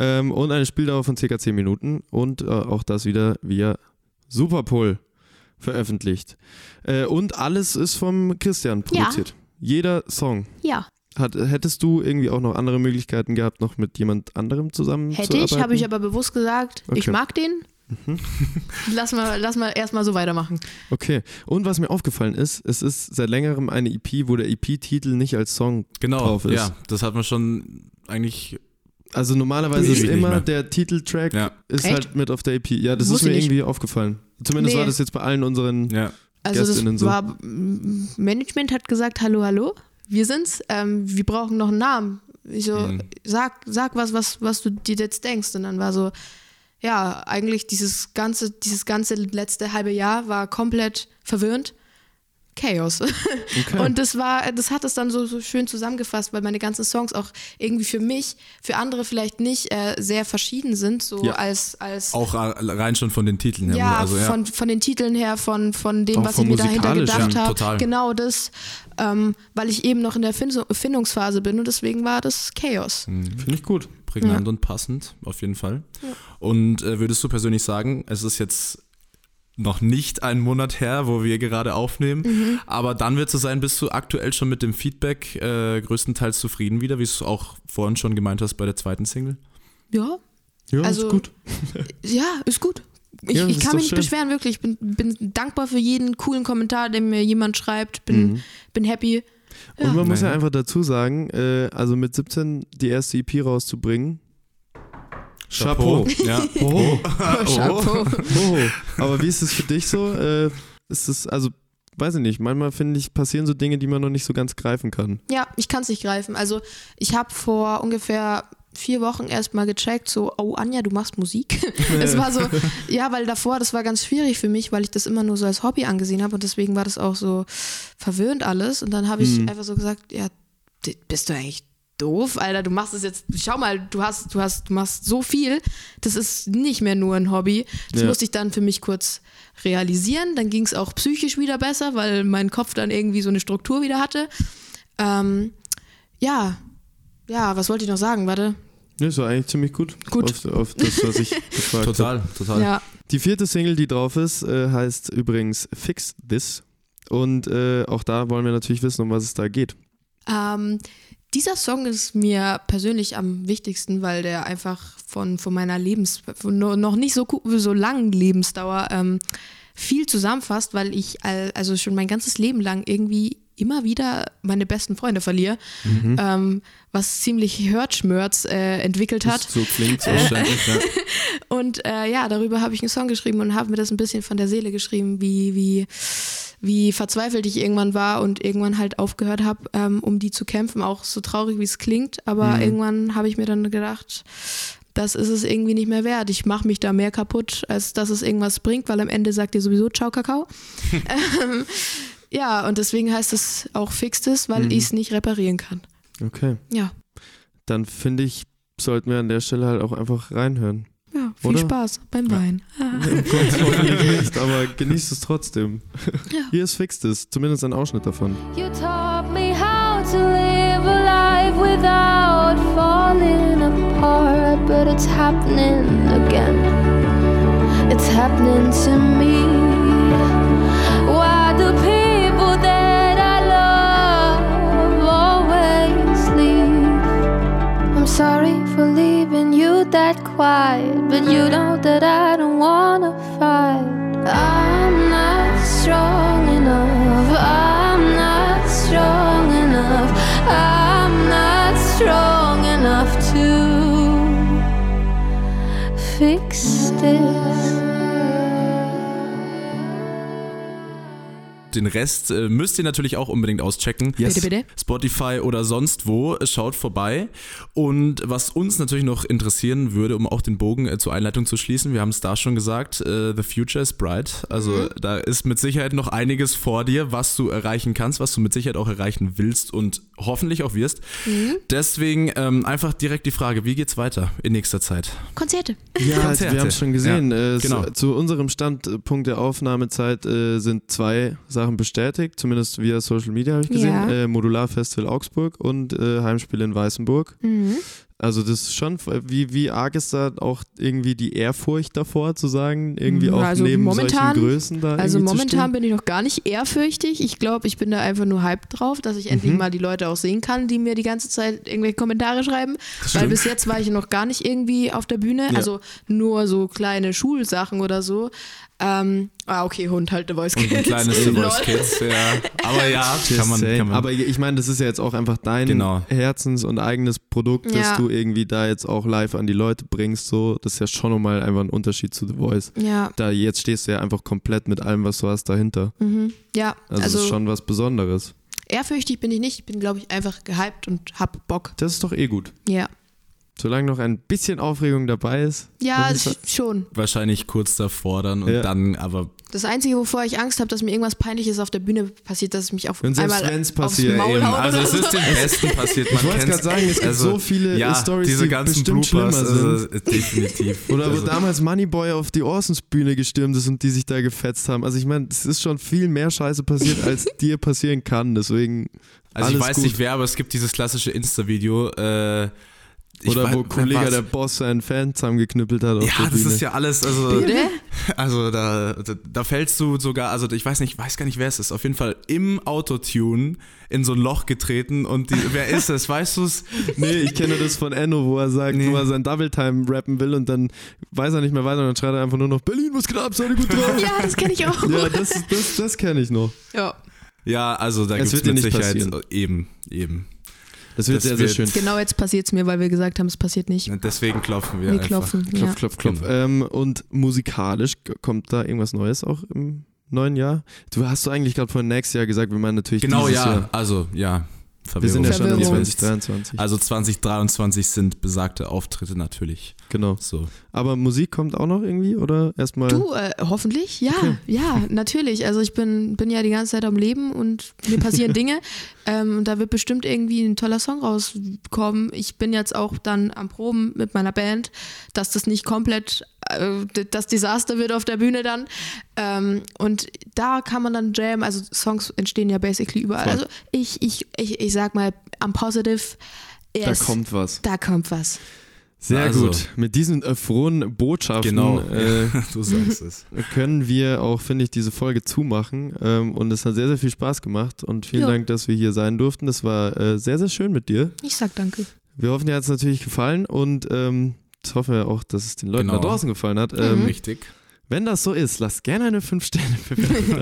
Ähm, und eine Spieldauer von circa 10 Minuten und äh, auch das wieder via Superpol veröffentlicht. Äh, und alles ist vom Christian Ja. produziert. Jeder Song. Ja, Hat, hättest du irgendwie auch noch andere Möglichkeiten gehabt, noch mit jemand anderem zusammen hätte ich, habe ich aber bewusst gesagt, ich Okay. mag den. Lass mal, lass mal erstmal so weitermachen. Okay. Und was mir aufgefallen ist, es ist seit längerem eine EP, wo der EP-Titel nicht als Song Genau, drauf ist. ja, das hat man schon eigentlich, Also normalerweise ist immer der Titeltrack ja, ist Echt? halt mit auf der EP. Ja, das Wusste ist mir irgendwie aufgefallen. Zumindest Nee. war das jetzt bei allen unseren. ja. Also das Gästinnen so. war, Management hat gesagt, hallo, hallo, wir sind's, ähm, wir brauchen noch einen Namen. Ich so, Mhm. sag, sag was, was, was du dir jetzt denkst. Und dann war so, ja, eigentlich dieses ganze, dieses ganze letzte halbe Jahr war komplett verwirrend. Chaos. Okay. Und das war, das hat es dann so, so schön zusammengefasst, weil meine ganzen Songs auch irgendwie für mich, für andere vielleicht nicht äh, sehr verschieden sind, so Ja. als, als Auch rein schon von den Titeln her. ja, also, ja. Von, von den Titeln her, von, von dem, Auch was ich mir dahinter gedacht ja, habe. Genau das, ähm, weil ich eben noch in der Find- Findungsphase bin und deswegen war das Chaos. Finde ich gut. prägnant Ja. und passend, auf jeden Fall. Und äh, würdest du persönlich sagen, es ist jetzt noch nicht ein Monat her, wo wir gerade aufnehmen, Mhm. aber dann wird es so sein, bist du aktuell schon mit dem Feedback äh, größtenteils zufrieden wieder, wie du es auch vorhin schon gemeint hast bei der zweiten Single? Ja, Ja, Also- ist gut. ja, ist gut. Ich, Ja, ich kann mich nicht schön. beschweren, wirklich. Ich bin, bin dankbar für jeden coolen Kommentar, den mir jemand schreibt. Bin, Mhm. bin happy. Und man muss ja einfach dazu sagen, äh, also mit 17 die erste EP rauszubringen. Chapeau. Ja. Oh. Chapeau. Oh. Aber wie ist es für dich so? Äh, ist es, also weiß ich nicht, manchmal finde ich, passieren so Dinge, die man noch nicht so ganz greifen kann. Ja, ich kann es nicht greifen. Also ich habe vor ungefähr vier Wochen erst mal gecheckt, so, oh Anja, du machst Musik. es war so, ja, weil davor, das war ganz schwierig für mich, weil ich das immer nur so als Hobby angesehen habe und deswegen war das auch so verwirrend alles. Und dann habe ich Mhm. einfach so gesagt, ja, bist du eigentlich doof, Alter, du machst es jetzt, schau mal, du hast, du hast, du machst so viel, das ist nicht mehr nur ein Hobby. Das Ja. musste ich dann für mich kurz realisieren. Dann ging es auch psychisch wieder besser, weil mein Kopf dann irgendwie so eine Struktur wieder hatte. Ähm, ja, ja, was wollte ich noch sagen? Warte. Ja, doch eigentlich ziemlich gut. Gut. Auf, auf das, was ich gefragt. Total, total. Ja, Die vierte Single, die drauf ist, äh, heißt übrigens Fix This. Und äh, auch da wollen wir natürlich wissen, um was es da geht. ähm, dieser Song ist mir persönlich am wichtigsten, weil der einfach von, von meiner Lebens, von no- noch nicht so, so langen Lebensdauer ähm, viel zusammenfasst, weil ich all- also schon mein ganzes Leben lang irgendwie immer wieder meine besten Freunde verliere, ähm, was ziemlich Hörtschmerz äh, entwickelt hat. So klingt wahrscheinlich. ja. Und äh, ja, darüber habe ich einen Song geschrieben und habe mir das ein bisschen von der Seele geschrieben, wie, wie, wie verzweifelt ich irgendwann war und irgendwann halt aufgehört habe, ähm, um die zu kämpfen, auch so traurig wie es klingt. Aber irgendwann habe ich mir dann gedacht, das ist es irgendwie nicht mehr wert. Ich mache mich da mehr kaputt, als dass es irgendwas bringt, weil am Ende sagt ihr sowieso Ciao Kakao. ähm, ja, und deswegen heißt es auch Fixtes, weil ich es nicht reparieren kann. Okay. Ja, Dann finde ich, sollten wir an der Stelle halt auch einfach reinhören. Ja viel Oder? Spaß beim Wein. Hoffentlich nicht, aber genießt es trotzdem. Hier ist Fix This, zumindest ein Ausschnitt davon. You taught me how to live a life without falling apart, but it's happening again. It's happening to me. Why do people that I love always leave? I'm sorry you quiet, but you know that I don't wanna fight. I'm not strong enough. I'm not strong enough. I'm not strong enough to fix this. Den Rest äh, müsst ihr natürlich auch unbedingt auschecken. Bitte, bitte. Spotify oder sonst wo, äh, schaut vorbei. Und was uns natürlich noch interessieren würde, um auch den Bogen äh, zur Einleitung zu schließen, wir haben es da schon gesagt, äh, the future is bright. Also Mhm. da ist mit Sicherheit noch einiges vor dir, was du erreichen kannst, was du mit Sicherheit auch erreichen willst und hoffentlich auch wirst. Mhm. Deswegen ähm, einfach direkt die Frage, wie geht's weiter in nächster Zeit? Konzerte. Ja, Konzerte. wir haben es schon gesehen. Ja, äh, genau. Zu unserem Standpunkt der Aufnahmezeit äh, sind zwei Sachen bestätigt, zumindest via Social Media habe ich gesehen. Ja. Äh, Modular Festival Augsburg und äh, Heimspiel in Weißenburg. Mhm. Also das ist schon, wie, wie arg ist da auch irgendwie die Ehrfurcht davor zu sagen, irgendwie auch Also neben momentan- solchen Größen da Also momentan bin ich noch gar nicht ehrfürchtig. Ich glaube, ich bin da einfach nur hyped drauf, dass ich endlich Mhm. mal die Leute auch sehen kann, die mir die ganze Zeit irgendwelche Kommentare schreiben. Weil stimmt. bis jetzt war ich noch gar nicht irgendwie auf der Bühne. Ja. Also nur so kleine Schulsachen oder so. Ähm, ah, okay, Hund halt, The Voice Und ein Kids. kleines The Voice. Kids, ja. Aber ja, kann man, kann man. Aber ich meine, das ist ja jetzt auch einfach dein Genau. Herzens- und eigenes Produkt, Ja. dass du irgendwie da jetzt auch live an die Leute bringst. So, das ist ja schon nochmal einfach ein Unterschied zu The Voice. Ja, Da jetzt stehst du ja einfach komplett mit allem, was du hast, dahinter. mhm. ja. Also, Also, das ist schon was Besonderes. ehrfürchtig bin ich nicht. Ich bin, glaube ich, einfach gehypt und hab Bock. Das ist doch eh gut. Ja. Solange noch ein bisschen Aufregung dabei ist. Ja, ich sch- schon. wahrscheinlich kurz davor dann und Ja. dann aber Das Einzige, wovor ich Angst habe, dass mir irgendwas Peinliches auf der Bühne passiert, dass es mich auf Und selbst einmal wenn's aufs passiert, Maul eben. haut Also es ist den Besten passiert. Man Ich wollte gerade sagen, es gibt Also, so viele ja, Stories, diese die ganzen bestimmt Bloopers, schlimmer also, sind. äh, definitiv. Oder wo also, damals Moneyboy auf die Orsons-Bühne gestürmt ist und die sich da gefetzt haben. Also ich meine, es ist schon viel mehr Scheiße passiert, als dir passieren kann. Deswegen also ich alles weiß gut. nicht wer, aber es gibt dieses klassische Insta-Video. Äh, ich Oder weiß- wo wer Kollege der Boss seinen Fan zusammengeknüppelt hat auf Ja, der das Bühne. ist ja alles, also, Bitte? also da, da, da fällst du sogar, also ich weiß nicht, weiß gar nicht, wer es ist, auf jeden Fall im Autotune in so ein Loch getreten und die, wer ist es, weißt du es? Nee, ich kenne das von Enno, wo er sagt, Nee. wo er sein Double Time rappen will und dann weiß er nicht mehr weiter und dann schreit er einfach nur noch Berlin, was geht ab, seid ihr gut drauf? Ja, das kenne ich auch. ja, das, das, das kenne ich noch. Ja. Ja, also da Es gibt es wird dir mit nicht Sicherheit, passieren. eben, eben. Das wird Das sehr, sehr wird- schön. Genau jetzt passiert es mir, weil wir gesagt haben, es passiert nicht. Deswegen klopfen wir Wir einfach. klopfen. Klopf, ja. klopf, klopf. Genau. Ähm, und musikalisch kommt da irgendwas Neues auch im neuen Jahr? Du hast du eigentlich gerade vorhin nächstes Jahr gesagt, wir meinen natürlich Genau, dieses ja. Jahr. Also, ja. Wir sind ja schon in Verwirrung. 2023. Also 2023 sind besagte Auftritte natürlich. genau. So. Aber Musik kommt auch noch irgendwie oder erstmal? Du, äh, hoffentlich? Ja, ja, natürlich. Also ich bin, bin ja die ganze Zeit am Leben und mir passieren Dinge. Ähm, und da wird bestimmt irgendwie ein toller Song rauskommen. Ich bin jetzt auch dann am Proben mit meiner Band, dass das nicht komplett das Desaster wird auf der Bühne dann. Ähm, und da kann man dann jammen. Also Songs entstehen ja basically überall. Voll. Also ich, ich, ich, ich sag mal, am Positive. Da yes, kommt was. Da kommt was. Sehr Also- gut. Mit diesen äh, frohen Botschaften Genau. äh, du sagst es. können wir auch, finde ich, diese Folge zumachen. Ähm, und es hat sehr, sehr viel Spaß gemacht. Und vielen Ja. Dank, dass wir hier sein durften. Das war äh, sehr, sehr schön mit dir. Ich sag danke. Wir hoffen, dir hat es natürlich gefallen und ähm, hoffen wir auch, dass es den Leuten Genau. da draußen gefallen hat. Ähm, Richtig. Wenn das so ist, lasst gerne eine 5-Sterne-Bewertung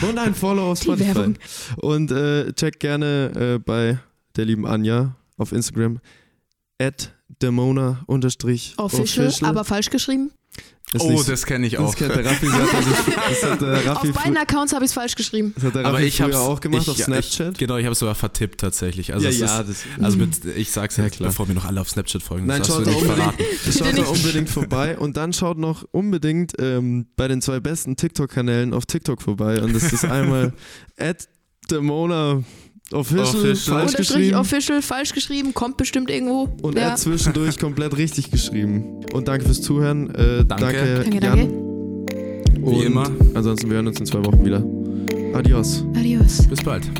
da und ein Follow auf Spotify. Werbung. Und äh, checkt gerne äh, bei der lieben Anja auf Instagram at demona unterstrich Official, aber falsch geschrieben. Ist Oh, nicht- das kenne ich das auch. kennt der Raffi, das hat, er sich- das hat der Raffi, Auf beiden Accounts habe ich es falsch geschrieben. das hat der Aber Raffi ich habe früher auch gemacht ich, auf Snapchat. Ich, genau, ich habe es sogar vertippt tatsächlich. Also ja, es ja, ist, das, also mit, ich sag's Ja, klar. bevor mir noch alle auf Snapchat folgen. Nein, das schaut hast da du nicht unbedingt, verraten. schaut da unbedingt vorbei und dann schaut noch unbedingt ähm, bei den zwei besten TikTok-Kanälen auf TikTok vorbei und das ist einmal at Demona Official, Official. falsch Unterstrich geschrieben official falsch geschrieben, kommt bestimmt irgendwo. und ja. at zwischendurch komplett richtig geschrieben. Und danke fürs Zuhören. Äh, Danke. Danke, Danke, Jan. danke. Und immer. Ansonsten, wir hören uns in zwei Wochen wieder. Adios. Adios. Bis bald.